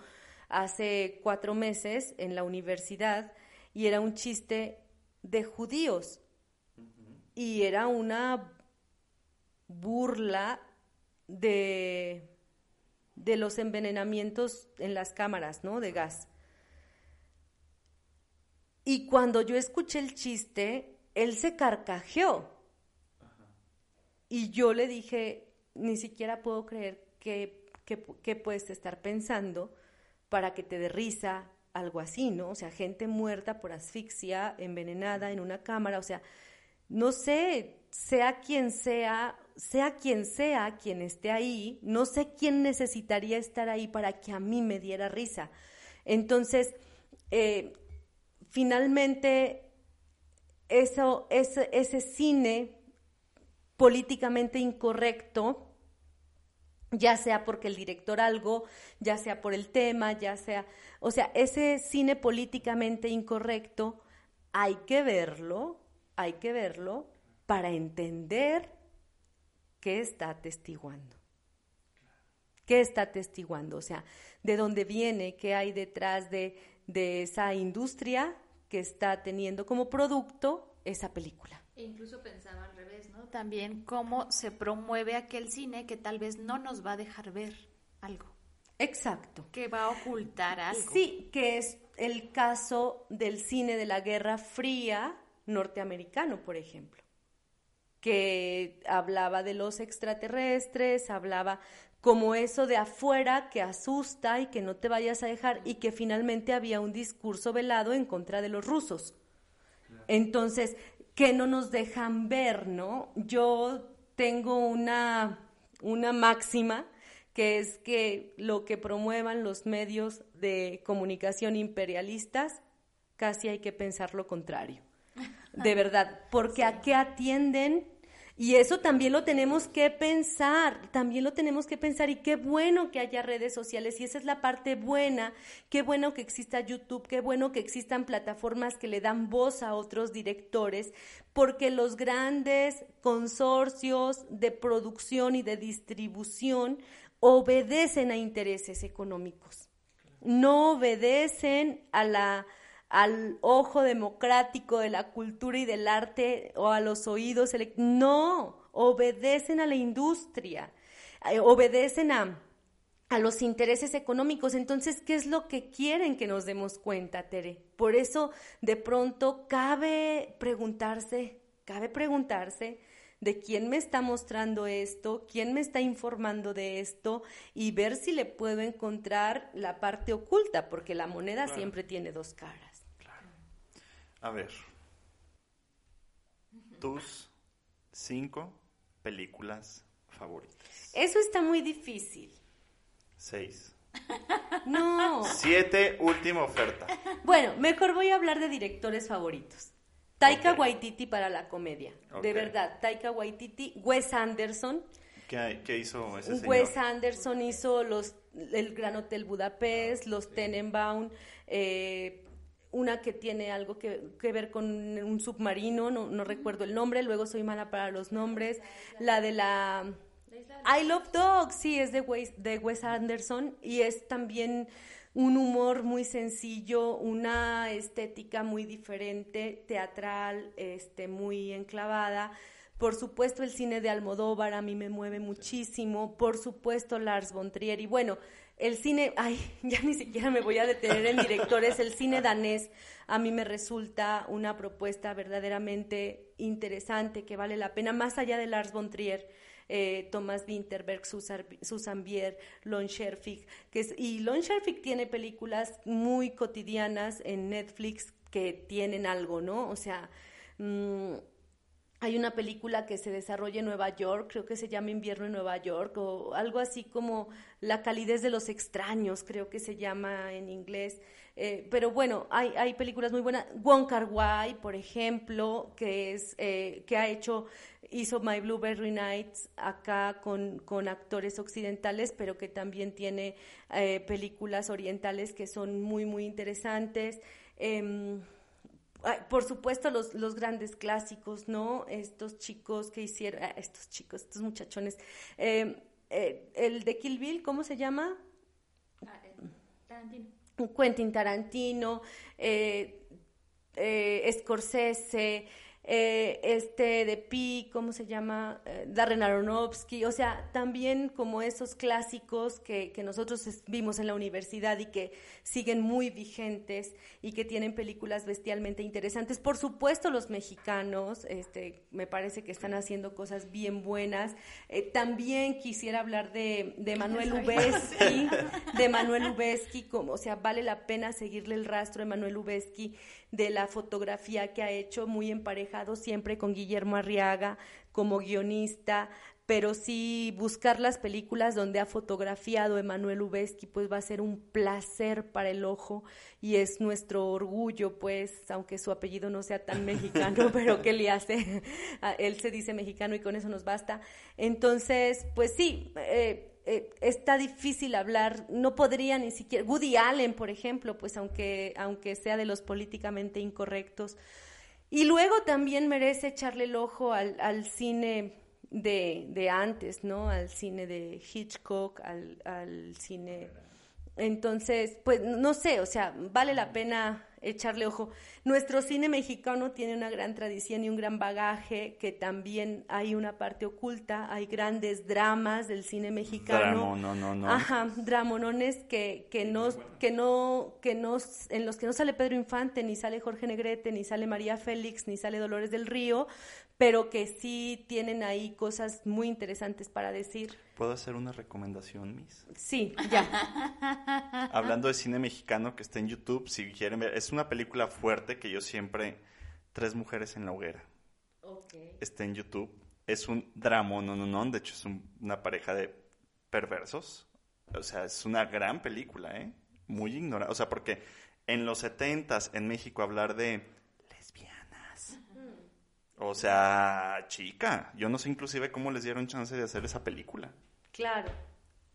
Speaker 3: hace cuatro meses en la universidad y era un chiste de judíos y era una burla de, de los envenenamientos en las cámaras, ¿no? De gas. Y cuando yo escuché el chiste, él se carcajeó y yo le dije, ni siquiera puedo creer que, que, puedes estar pensando para que te dé risa algo así, ¿no? O sea, gente muerta por asfixia, envenenada en una cámara, o sea, no sé, sea quien sea, sea quien sea quien esté ahí, no sé quién necesitaría estar ahí para que a mí me diera risa. Entonces, eh, finalmente eso, ese, ese cine políticamente incorrecto, ya sea porque el director algo, ya sea por el tema, ya sea, o sea, ese cine políticamente incorrecto hay que verlo, hay que verlo para entender qué está atestiguando. ¿Qué está atestiguando? O sea, de dónde viene, qué hay detrás de, de esa industria que está teniendo como producto esa película.
Speaker 2: E incluso pensaba al revés, ¿no? También cómo se promueve aquel cine que tal vez no nos va a dejar ver algo.
Speaker 3: Exacto.
Speaker 2: Que va a ocultar algo.
Speaker 3: Sí, que es el caso del cine de la Guerra Fría norteamericano, por ejemplo, que hablaba de los extraterrestres, hablaba como eso de afuera que asusta y que no te vayas a dejar y que finalmente había un discurso velado en contra de los rusos. Entonces, que no nos dejan ver, ¿no? Yo tengo una, una máxima que es que lo que promuevan los medios de comunicación imperialistas, casi hay que pensar lo contrario. De verdad, porque a qué atienden. Y eso también lo tenemos que pensar, también lo tenemos que pensar. Y qué bueno que haya redes sociales y esa es la parte buena, qué bueno que exista YouTube, qué bueno que existan plataformas que le dan voz a otros directores, porque los grandes consorcios de producción y de distribución obedecen a intereses económicos, no obedecen a la al ojo democrático de la cultura y del arte o a los oídos, no, obedecen a la industria, eh, obedecen a, a los intereses económicos. Entonces, ¿qué es lo que quieren que nos demos cuenta, Tere? Por eso, de pronto, cabe preguntarse, cabe preguntarse de quién me está mostrando esto, quién me está informando de esto y ver si le puedo encontrar la parte oculta, porque la moneda siempre tiene dos caras.
Speaker 1: A ver. Tus cinco películas favoritas.
Speaker 3: Eso está muy difícil.
Speaker 1: Seis.
Speaker 3: No.
Speaker 1: Siete, última oferta.
Speaker 3: Bueno, mejor voy a hablar de directores favoritos. Taika Waititi para la comedia. De verdad, Taika Waititi, Wes Anderson.
Speaker 1: ¿Qué, hizo ese señor?
Speaker 3: Wes Anderson hizo los, el Gran Hotel Budapest, los Tenenbaum, eh, una que tiene algo que, ver con un submarino, no, recuerdo el nombre, luego soy mala para los nombres, la de la... I Love Dogs, sí, es de Wes, de Wes Anderson y es también un humor muy sencillo, una estética muy diferente, teatral, este, muy enclavada. Por supuesto, el cine de Almodóvar a mí me mueve muchísimo. Por supuesto, Lars von Trier. Y bueno, el cine, ay, ya ni siquiera me voy a detener en directores, el cine danés a mí me resulta una propuesta verdaderamente interesante que vale la pena, más allá de Lars von Trier. Eh, Thomas Winterberg, Susan, Bier, Lon Scherfig, que es, y Lon Scherfig tiene películas muy cotidianas en Netflix que tienen algo, ¿no? O sea, mm, hay una película que se desarrolla en Nueva York, creo que se llama Invierno en Nueva York, o algo así como La calidez de los extraños, creo que se llama en inglés. Eh, pero bueno, hay, hay películas muy buenas. Wong Kar Wai, por ejemplo, que, es, eh, que ha hecho, hizo My Blueberry Nights acá con, con actores occidentales, pero que también tiene eh, películas orientales que son muy, muy interesantes. Por supuesto, los, los grandes clásicos, ¿no? Estos chicos que hicieron, ah, estos chicos, estos muchachones. Eh, eh, el de Kill Bill, ¿cómo se llama? Ah, eh, Tarantino. Quentin Tarantino, Scorsese, eh, este de Pi, ¿cómo se llama? Eh, Darren Aronofsky, o sea, también como esos clásicos que, que, nosotros vimos en la universidad y que siguen muy vigentes y que tienen películas bestialmente interesantes. Por supuesto, los mexicanos, este, me parece que están haciendo cosas bien buenas. Eh, también quisiera hablar de, de Manuel Ubesky, de Manuel Ubesky, como, o sea, vale la pena seguirle el rastro de Manuel Ubesky de la fotografía que ha hecho, muy siempre con Guillermo Arriaga como guionista, pero sí buscar las películas donde ha fotografiado Emanuel Lubezki, pues va a ser un placer para el ojo y es nuestro orgullo, pues, aunque su apellido no sea tan mexicano, pero ¿qué le hace? Él se dice mexicano y con eso nos basta. Entonces, pues sí, eh, eh, está difícil hablar, no podría ni siquiera, Woody Allen, por ejemplo, pues aunque, aunque sea de los políticamente incorrectos. Y luego también merece echarle el ojo al, al cine de, de, antes, ¿no? Al cine de Hitchcock, al, al cine... Entonces, pues no sé, o sea, vale la pena echarle ojo. Nuestro cine mexicano tiene una gran tradición y un gran bagaje, que también hay una parte oculta, hay grandes dramas del cine mexicano.
Speaker 1: no, no, no.
Speaker 3: Ajá, dramonones que, que no, que no, que no, en los que no sale Pedro Infante, ni sale Jorge Negrete, ni sale María Félix, ni sale Dolores del Río, pero que sí tienen ahí cosas muy interesantes para decir.
Speaker 1: ¿Puedo hacer una recomendación, Miss?
Speaker 3: Sí, ya.
Speaker 1: Hablando de cine mexicano que está en YouTube, si quieren ver, es una película fuerte que yo siempre... Tres mujeres en la hoguera.
Speaker 3: Okay.
Speaker 1: Está en YouTube. Es un drama, no, no, no. De hecho, es un, una pareja de perversos. O sea, es una gran película, ¿eh? Muy ignorante. O sea, porque en los setentas en México hablar de. O sea, chica, yo no sé inclusive cómo les dieron chance de hacer esa película.
Speaker 3: Claro,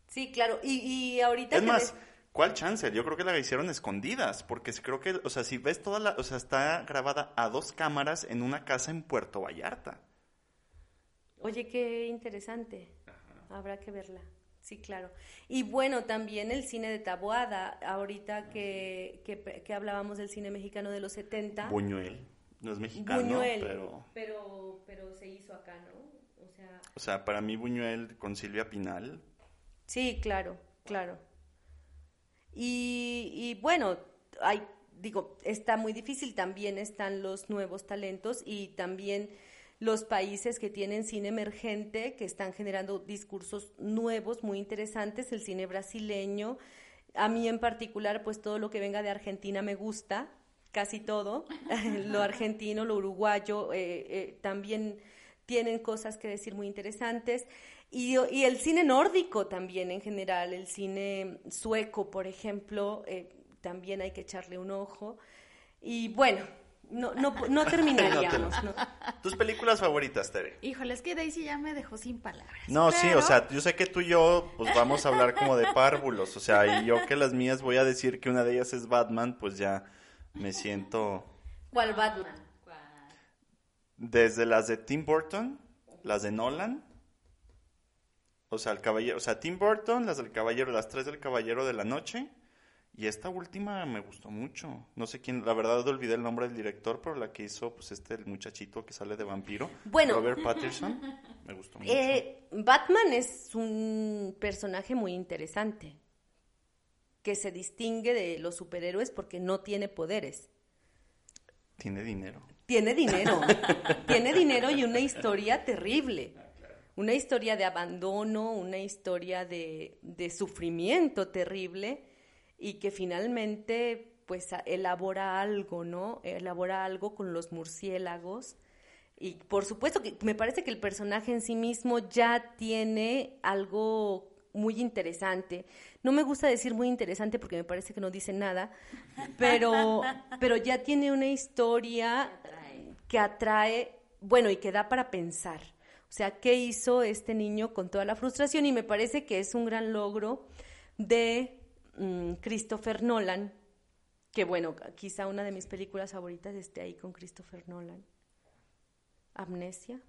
Speaker 3: sí, claro. Y, y ahorita...
Speaker 1: Es más, ¿cuál chance? Yo creo que la hicieron escondidas, porque creo que, o sea, si ves toda la, o sea, está grabada a dos cámaras en una casa en Puerto Vallarta.
Speaker 3: Oye, qué interesante. Ajá. Habrá que verla. Sí, claro. Y bueno, también el cine de Taboada, ahorita que, que, que hablábamos del cine mexicano de los 70.
Speaker 1: Buñuel. No es mexicano,
Speaker 3: Buñuel,
Speaker 1: pero...
Speaker 3: pero... Pero se hizo acá, ¿no? O sea...
Speaker 1: O sea, para mí Buñuel con Silvia Pinal.
Speaker 3: Sí, claro, claro. Y, y bueno, hay, digo, está muy difícil. También están los nuevos talentos y también los países que tienen cine emergente, que están generando discursos nuevos, muy interesantes, el cine brasileño. A mí en particular, pues todo lo que venga de Argentina me gusta, casi todo, lo argentino, lo uruguayo, eh, eh, también tienen cosas que decir muy interesantes. Y, y, el cine nórdico también en general, el cine sueco, por ejemplo, eh, también hay que echarle un ojo. Y bueno, no, no, no terminaríamos. no.
Speaker 1: ¿Tus películas favoritas, Tere?
Speaker 2: Híjole, es que Daisy ya me dejó sin palabras.
Speaker 1: No,
Speaker 2: pero...
Speaker 1: sí, o sea, yo sé que tú y yo pues vamos a hablar como de párvulos, o sea, y yo que las mías voy a decir que una de ellas es Batman, pues ya me siento...
Speaker 3: ¿Cuál Batman?
Speaker 1: Desde las de Tim Burton, las de Nolan, o sea, el caballero, o sea, Tim Burton, las del caballero, las tres del caballero de la noche, y esta última me gustó mucho. No sé quién, la verdad olvidé el nombre del director, pero la que hizo, pues este, el muchachito que sale de vampiro,
Speaker 3: bueno,
Speaker 1: Robert Pattinson, me gustó mucho.
Speaker 3: Eh, Batman es un personaje muy interesante, que se distingue de los superhéroes porque no tiene poderes.
Speaker 1: Tiene dinero.
Speaker 3: Tiene dinero, tiene dinero y una historia terrible. Una historia de abandono, una historia de, de sufrimiento terrible y que finalmente pues elabora algo, ¿no? Elabora algo con los murciélagos. Y por supuesto que me parece que el personaje en sí mismo ya tiene algo muy interesante. No me gusta decir muy interesante porque me parece que no dice nada, pero, pero ya tiene una historia que atrae, bueno, y que da para pensar. O sea, ¿qué hizo este niño con toda la frustración? Y me parece que es un gran logro de um, Christopher Nolan, que bueno, quizá una de mis películas favoritas esté ahí con Christopher Nolan. Amnesia.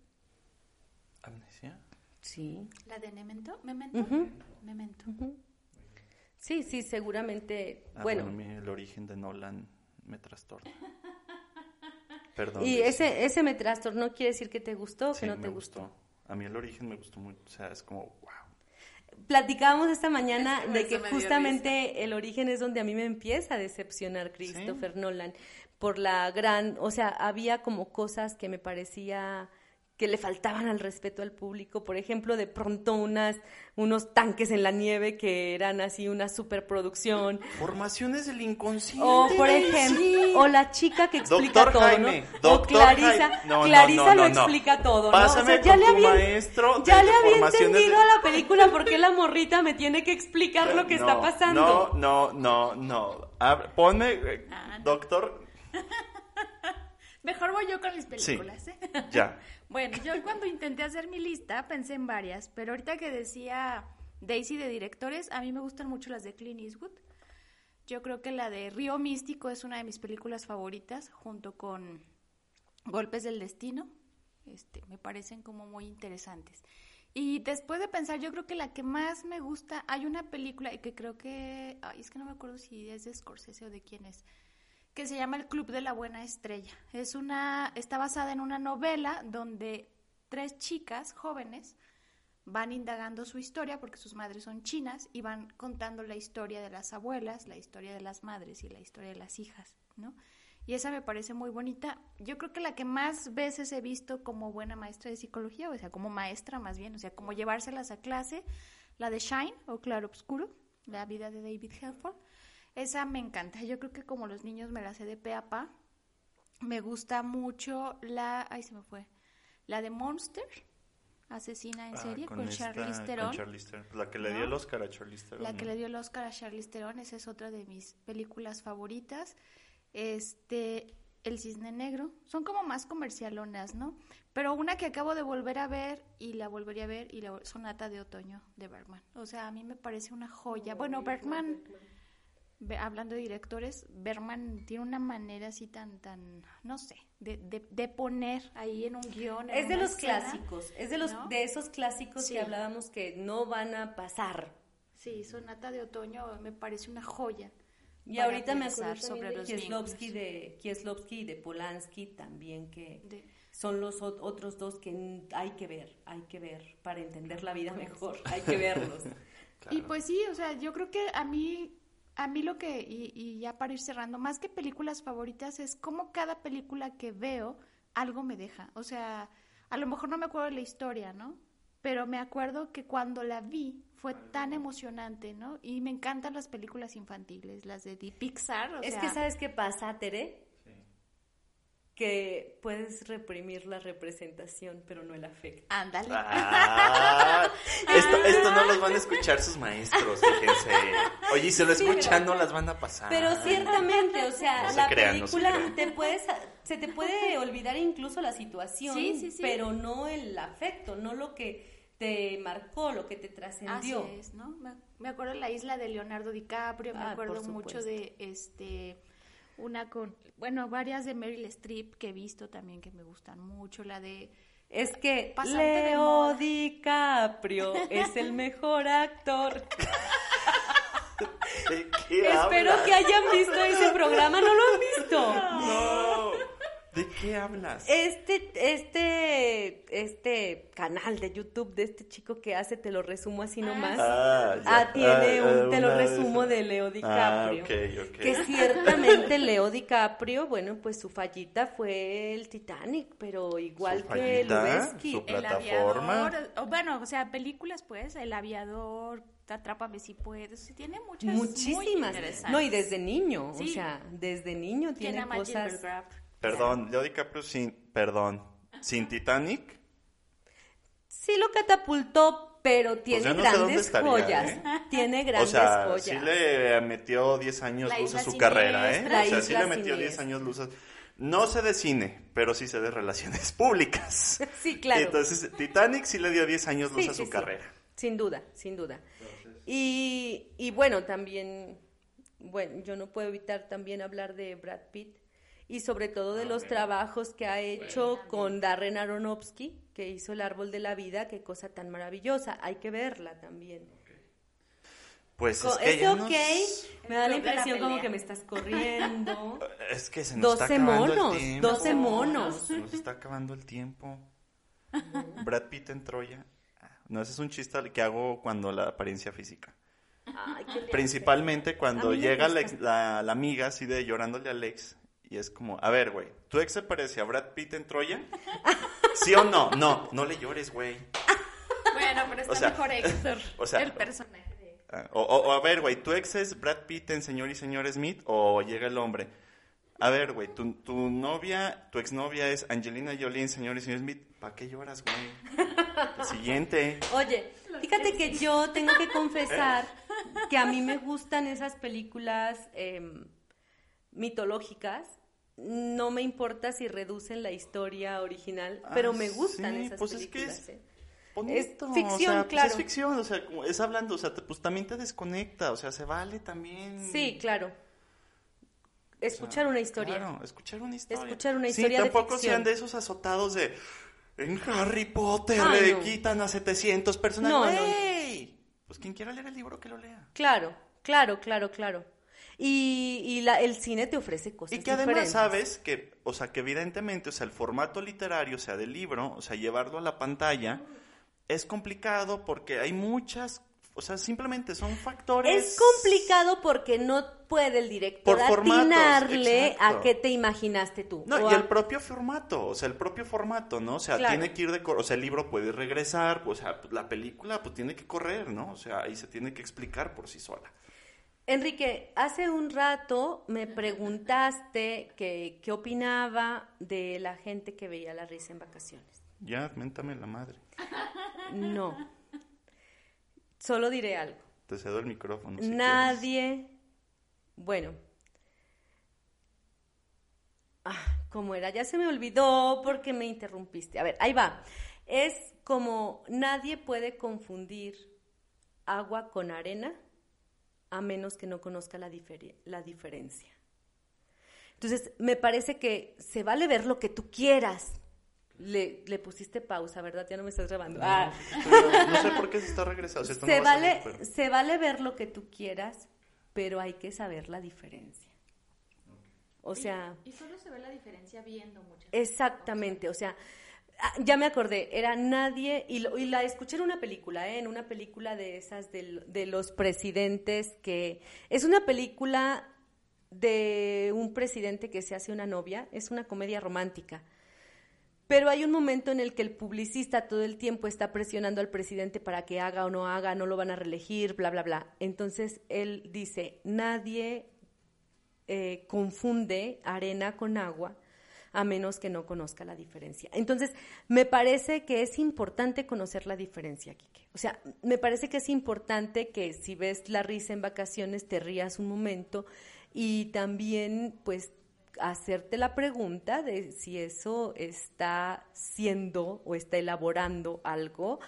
Speaker 1: ¿Amnesia?
Speaker 3: Sí.
Speaker 2: ¿La de Memento? ¿Memento?
Speaker 3: Uh -huh.
Speaker 2: Memento.
Speaker 3: Uh -huh. Sí, sí, seguramente.
Speaker 1: Ah,
Speaker 3: bueno,
Speaker 1: bueno el origen de Nolan me trastorna. Perdón.
Speaker 3: Y ese, ese me trastornó quiere decir que te gustó o
Speaker 1: sí,
Speaker 3: que no
Speaker 1: me
Speaker 3: te
Speaker 1: gustó.
Speaker 3: gustó.
Speaker 1: A mí el origen me gustó mucho. O sea, es como, wow.
Speaker 3: Platicábamos esta mañana
Speaker 2: Es que
Speaker 3: de que justamente el origen es donde a mí me empieza a decepcionar Christopher Nolan por la gran, o sea, había como cosas que me parecía que le faltaban al respeto al público. Por ejemplo, de pronto unas, unos tanques en la nieve que eran así una superproducción.
Speaker 1: Formaciones del inconsciente.
Speaker 3: O, por ejemplo, o la chica que explica
Speaker 1: Doctor
Speaker 3: todo,
Speaker 1: Jaime,
Speaker 3: ¿no?
Speaker 1: Doctor
Speaker 3: o Clarisa,
Speaker 1: Jaime. No, no,
Speaker 3: Clarisa
Speaker 1: no,
Speaker 3: lo explica todo, ¿no?
Speaker 1: Pásame
Speaker 3: ya
Speaker 1: con
Speaker 3: le había,
Speaker 1: maestro de-
Speaker 3: ya le había entendido
Speaker 1: de-
Speaker 3: a la película porque la morrita me tiene que explicar lo que está pasando.
Speaker 1: No, no, no, no. A- ponme, eh,
Speaker 2: Ah, no.
Speaker 1: doctor,
Speaker 2: Mejor voy yo con mis películas. ¿eh?
Speaker 1: ya.
Speaker 2: Bueno, yo cuando intenté hacer mi lista pensé en varias, pero ahorita que decía Daisy de directores, a mí me gustan mucho las de Clint Eastwood. Yo creo que la de Río Místico es una de mis películas favoritas, junto con Golpes del Destino. Este, me parecen como muy interesantes. Y después de pensar, yo creo que la que más me gusta, hay una película que creo que, ay, es que no me acuerdo si es de Scorsese o de quién es, que se llama El Club de la Buena Estrella. Es una, está basada en una novela donde tres chicas jóvenes van indagando su historia porque sus madres son chinas y van contando la historia de las abuelas, la historia de las madres y la historia de las hijas, ¿no? Y esa me parece muy bonita. Yo creo que la que más veces he visto como buena maestra de psicología, o sea, como maestra más bien, o sea, como llevárselas a clase, la de Shine o Claro Obscuro, la vida de David Helford. Esa me encanta. Yo creo que como los niños me la sé de pe a pa. Me gusta mucho la, ay se me fue, la de Monster, asesina en
Speaker 1: Ah,
Speaker 2: serie, con, Charlize
Speaker 1: con
Speaker 2: Theron.
Speaker 1: Charlize Theron. La que le
Speaker 2: ¿No?
Speaker 1: dio el Oscar a Charlize Theron.
Speaker 2: La que le dio el Oscar a Charlize Theron, esa es otra de mis películas favoritas. Este, El Cisne Negro, son como más comercialonas, ¿no? Pero una que acabo de volver a ver y la volvería a ver y la Sonata de Otoño de Bergman. O sea, a mí me parece una joya. Bueno, Bergman, hablando de directores, Bergman tiene una manera así tan, tan, no sé, de, de, de poner ahí en un guion. en
Speaker 3: Es de los
Speaker 2: escena.
Speaker 3: clásicos, es de los
Speaker 2: ¿no?
Speaker 3: de esos clásicos
Speaker 2: Sí.
Speaker 3: que hablábamos que no van a pasar.
Speaker 2: Sí, Sonata de Otoño me parece una joya.
Speaker 3: Y ahorita me acuerdo
Speaker 2: sobre los
Speaker 3: de Kieslowski de Kieslowski y de Polanski también que
Speaker 2: De-
Speaker 3: son los ot- otros dos que n- hay que ver, hay que ver para entender la vida mejor, hay que verlos.
Speaker 2: Y pues sí, o sea, yo creo que a mí, a mí lo que, y, y ya para ir cerrando, más que películas favoritas, es como cada película que veo, algo me deja. O sea, a lo mejor no me acuerdo de la historia, ¿no? Pero me acuerdo que cuando la vi fue tan emocionante, ¿no? Y me encantan las películas infantiles, las de Pixar. O
Speaker 3: es
Speaker 2: sea,
Speaker 3: que sabes qué pasa, Tere, que puedes reprimir la representación, pero no el afecto.
Speaker 2: Ándale.
Speaker 1: Ah, esto, esto no los van a escuchar sus maestros, fíjense. Oye, se lo escuchan, no las van a pasar.
Speaker 3: Pero ciertamente, o sea,
Speaker 1: No se
Speaker 3: la
Speaker 1: crean, no se
Speaker 3: película
Speaker 1: crean.
Speaker 3: te puedes, se te puede olvidar incluso la situación,
Speaker 2: Sí, sí, sí.
Speaker 3: pero no el afecto, no lo que te marcó, lo que te
Speaker 2: Así
Speaker 3: trascendió.
Speaker 2: es, ¿no? Me, me acuerdo de la isla de Leonardo DiCaprio, me
Speaker 3: Ah,
Speaker 2: acuerdo mucho de este una con, bueno, varias de Meryl Streep que he visto también que me gustan mucho, la de
Speaker 3: Es que
Speaker 2: Pasante de
Speaker 3: Leo. DiCaprio es el mejor actor.
Speaker 1: ¿De qué
Speaker 3: Espero
Speaker 1: hablas?
Speaker 3: que hayan visto ese programa, ¿no lo han visto?
Speaker 1: No. ¿De qué hablas?
Speaker 3: Este, este, este canal de YouTube de este chico que hace, te lo resumo así nomás.
Speaker 1: Ah, ya.
Speaker 3: Ah, tiene
Speaker 1: Ah,
Speaker 3: un, te lo resumo de Leo
Speaker 1: Ah,
Speaker 3: DiCaprio.
Speaker 1: ok, ok.
Speaker 3: Que ciertamente Leo DiCaprio, bueno, pues su fallita fue el Titanic, pero igual
Speaker 1: ¿Su
Speaker 3: que? Lubeski.
Speaker 1: Su-
Speaker 2: El
Speaker 1: plataforma.
Speaker 2: aviador, o bueno, o sea, películas pues, El aviador, Atrápame si puedes, tiene muchas
Speaker 3: Muchísimas. No, y desde niño, o sea, desde niño
Speaker 2: Tiene
Speaker 3: tiene cosas.
Speaker 1: Perdón, Leo DiCaprio sin, perdón, sin Titanic.
Speaker 3: Sí lo catapultó, pero tiene
Speaker 1: Pues no dónde
Speaker 3: grandes
Speaker 1: estaría,
Speaker 3: joyas.
Speaker 1: ¿eh?
Speaker 3: Tiene
Speaker 1: O
Speaker 3: grandes
Speaker 1: sea,
Speaker 3: joyas.
Speaker 1: sí le metió 10 años
Speaker 2: La
Speaker 1: luz a su carrera, ¿eh?
Speaker 2: Siniestra.
Speaker 1: O sea, sí le metió 10
Speaker 3: Siniestra.
Speaker 1: años luz. a- No sé de cine, pero sí sé de relaciones públicas.
Speaker 3: Sí, claro.
Speaker 1: Entonces, Titanic sí le dio 10 años luz
Speaker 3: Sí,
Speaker 1: a su
Speaker 3: sí.
Speaker 1: carrera.
Speaker 3: Sin duda, sin duda. Y, y bueno, también, bueno, yo no puedo evitar también hablar de Brad Pitt y sobre todo de los trabajos que ha hecho con Darren Aronofsky, que hizo El Árbol de la Vida, qué cosa tan maravillosa, hay que verla también.
Speaker 1: Pues es que
Speaker 3: ¿Es
Speaker 1: ya
Speaker 3: ok?
Speaker 1: nos-
Speaker 3: Me da la impresión como que me estás corriendo.
Speaker 1: Es que se nos
Speaker 3: 12
Speaker 1: está acabando
Speaker 3: monos,
Speaker 1: el tiempo.
Speaker 3: 12 monos.
Speaker 1: Se nos está acabando el tiempo. Brad Pitt en Troya. No, ese es un chiste que hago cuando la apariencia física.
Speaker 3: Ay, ¿qué le
Speaker 1: Principalmente
Speaker 3: A
Speaker 1: cuando llega la, la- la amiga así de llorándole a Alex y es como, a ver, güey, ¿tu ex se parece a Brad Pitt en Troya? ¿Sí o no? No, no le llores, güey.
Speaker 2: Bueno, pero está
Speaker 1: O sea,
Speaker 2: mejor Héctor,
Speaker 1: o sea,
Speaker 2: el personaje de
Speaker 1: Ah, O, o- o a ver, güey, ¿tu ex es Brad Pitt en Señor y Señor Smith o llega el hombre? A ver, güey, tu, tu novia, tu exnovia es Angelina Jolie en Señor y Señor Smith. ¿Para qué lloras, güey? Siguiente.
Speaker 3: Oye, fíjate que yo tengo que confesar que a mí me gustan esas películas em, mitológicas. No me importa si reducen la historia original, pero
Speaker 1: Ah,
Speaker 3: me gustan
Speaker 1: sí,
Speaker 3: esas
Speaker 1: pues es que
Speaker 3: películas.
Speaker 1: es-
Speaker 3: ¿eh?
Speaker 1: Bonito,
Speaker 3: ficción,
Speaker 1: o sea, pues
Speaker 3: claro.
Speaker 1: es ficción, o sea, es hablando, o sea, te- pues también te desconecta, o sea, se vale también.
Speaker 3: Sí, claro. Escuchar una historia.
Speaker 1: Claro, escuchar una historia.
Speaker 3: Escuchar una
Speaker 1: Sí,
Speaker 3: historia de
Speaker 1: tampoco
Speaker 3: ficción.
Speaker 1: sean de esos azotados de en Harry Potter
Speaker 3: Ay,
Speaker 1: le
Speaker 3: no.
Speaker 1: quitan a 700 personas.
Speaker 3: No, no, no.
Speaker 1: ¡Güey! Pues quien quiera leer el libro que lo lea.
Speaker 3: Claro, claro, claro, claro. Y, y la, el cine te ofrece cosas
Speaker 1: Y que además sabes que, o sea, que evidentemente, o sea, el formato literario, o sea, del libro, o sea, llevarlo a la pantalla es complicado porque hay muchas, o sea, simplemente son factores.
Speaker 3: Es complicado porque no puede el director
Speaker 1: Por formatos,
Speaker 3: atinarle
Speaker 1: exacto.
Speaker 3: a qué te imaginaste tú.
Speaker 1: No, y
Speaker 3: a-
Speaker 1: el propio formato, o sea, el propio formato, ¿no? O sea,
Speaker 3: Claro.
Speaker 1: tiene que ir de... O sea, el libro puede regresar, o sea, la película pues tiene que correr, ¿no? O sea, ahí se tiene que explicar por sí sola.
Speaker 3: Enrique, hace un rato me preguntaste que, qué opinaba de la gente que veía la risa en vacaciones.
Speaker 1: Ya, méntame la madre.
Speaker 3: No. Solo diré algo.
Speaker 1: Te cedo el micrófono. si
Speaker 3: Nadie. Bueno. Ah, ¿cómo era? Ya se me olvidó porque me interrumpiste. A ver, ahí va. Es como nadie puede confundir agua con arena a menos que no conozca la, la diferencia. Entonces, me parece que se vale ver lo que tú quieras. Le, le pusiste pausa, ¿verdad? Ya no me estás grabando. Ah.
Speaker 1: quieres. Pero no sé por qué se está regresando. o sea, esto no
Speaker 3: Se
Speaker 1: salir,
Speaker 3: vale,
Speaker 1: pero-
Speaker 3: se vale ver lo que tú quieras, pero hay que saber la diferencia. O sea,
Speaker 2: Y solo se ve la diferencia viendo muchas
Speaker 3: exactamente, o sea, ah, ya me acordé, era nadie, y, lo- y la escuché en una película, ¿eh? en una película de esas de los presidentes, que es una película de un presidente que se hace una novia, es una comedia romántica. Pero hay un momento en el que el publicista todo el tiempo está presionando al presidente para que haga o no haga, no lo van a reelegir, bla, bla, bla. Entonces él dice, nadie eh, confunde arena con agua a menos que no conozca la diferencia. Entonces, me parece que es importante conocer la diferencia, Kike. O sea, me parece que es importante que si ves la risa en vacaciones te rías un momento y también, pues, hacerte la pregunta de si eso está siendo o está elaborando algo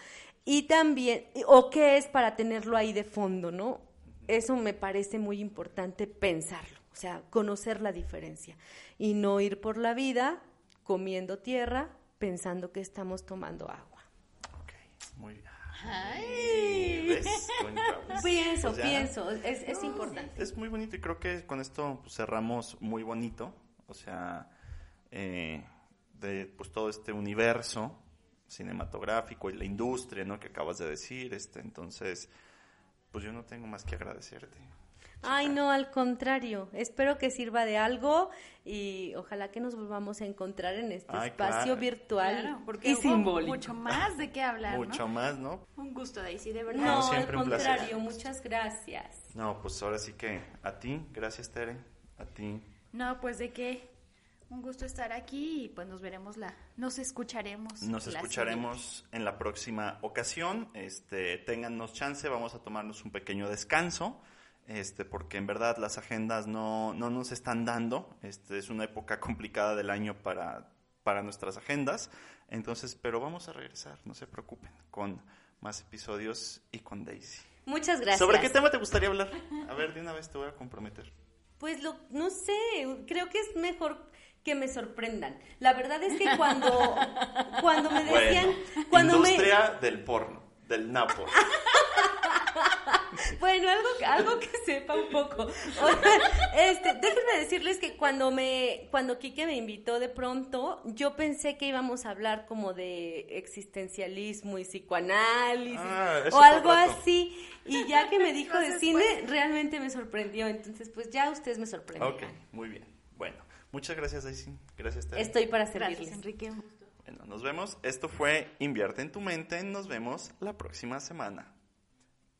Speaker 3: y también, o qué es para tenerlo ahí de fondo, ¿no? Eso me parece muy importante pensarlo, o sea, conocer la diferencia y no ir por la vida comiendo tierra pensando que estamos tomando agua.
Speaker 1: Ok, muy bien. Cuenta,
Speaker 3: Pienso,
Speaker 1: pues ya.
Speaker 3: pienso, es, es importante.
Speaker 1: Es muy bonito y creo que con esto pues, cerramos muy bonito, o sea, eh, de pues todo este universo cinematográfico y la industria, ¿no? Que acabas de decir, este, entonces, pues yo no tengo más que agradecerte.
Speaker 3: Ay, no, al contrario. Espero que sirva de algo y ojalá que nos volvamos a encontrar en este
Speaker 1: Ay,
Speaker 3: espacio
Speaker 1: claro.
Speaker 3: virtual
Speaker 2: Claro, porque
Speaker 3: y
Speaker 2: hubo
Speaker 3: simbólico.
Speaker 2: mucho más de qué hablar,
Speaker 1: Mucho
Speaker 2: ¿no?
Speaker 1: más, ¿no?
Speaker 2: Un gusto, Daisy, de verdad.
Speaker 3: No, al
Speaker 1: siempre, un placer.
Speaker 3: contrario, muchas gracias.
Speaker 1: No, pues ahora sí que a ti, gracias Tere, a ti.
Speaker 2: No, pues de qué. Un gusto estar aquí y pues nos veremos la, nos escucharemos.
Speaker 1: Nos
Speaker 2: la
Speaker 1: escucharemos en la próxima ocasión. Este, téngannos chance, vamos a tomarnos un pequeño descanso, este, porque en verdad las agendas no, no nos están dando. Este, es una época complicada del año para, para nuestras agendas. Entonces, pero vamos a regresar, no se preocupen, con más episodios y con Daisy.
Speaker 3: Muchas gracias.
Speaker 1: ¿Sobre qué tema te gustaría hablar? A ver, de una vez te voy a comprometer.
Speaker 3: Pues lo, no sé, creo que es mejor que me sorprendan. La verdad es que cuando, cuando me decían,
Speaker 1: Bueno,
Speaker 3: cuando me,
Speaker 1: industria del porno, del napo.
Speaker 3: Bueno, algo, que- algo que sepa un poco. Este, déjenme decirles que cuando me, cuando Quique me invitó de pronto, yo pensé que íbamos a hablar como de existencialismo y psicoanálisis
Speaker 1: Ah,
Speaker 3: o algo así. Y ya que me dijo de cine, realmente me sorprendió. Entonces, pues ya ustedes me sorprendieron.
Speaker 1: Ok, muy bien. Bueno, muchas gracias Daisy. Gracias Tere.
Speaker 3: Estoy para
Speaker 2: Gracias,
Speaker 3: servirles.
Speaker 2: Enrique.
Speaker 4: Bueno, nos vemos. Esto fue Invierte en tu mente. Nos vemos la próxima semana.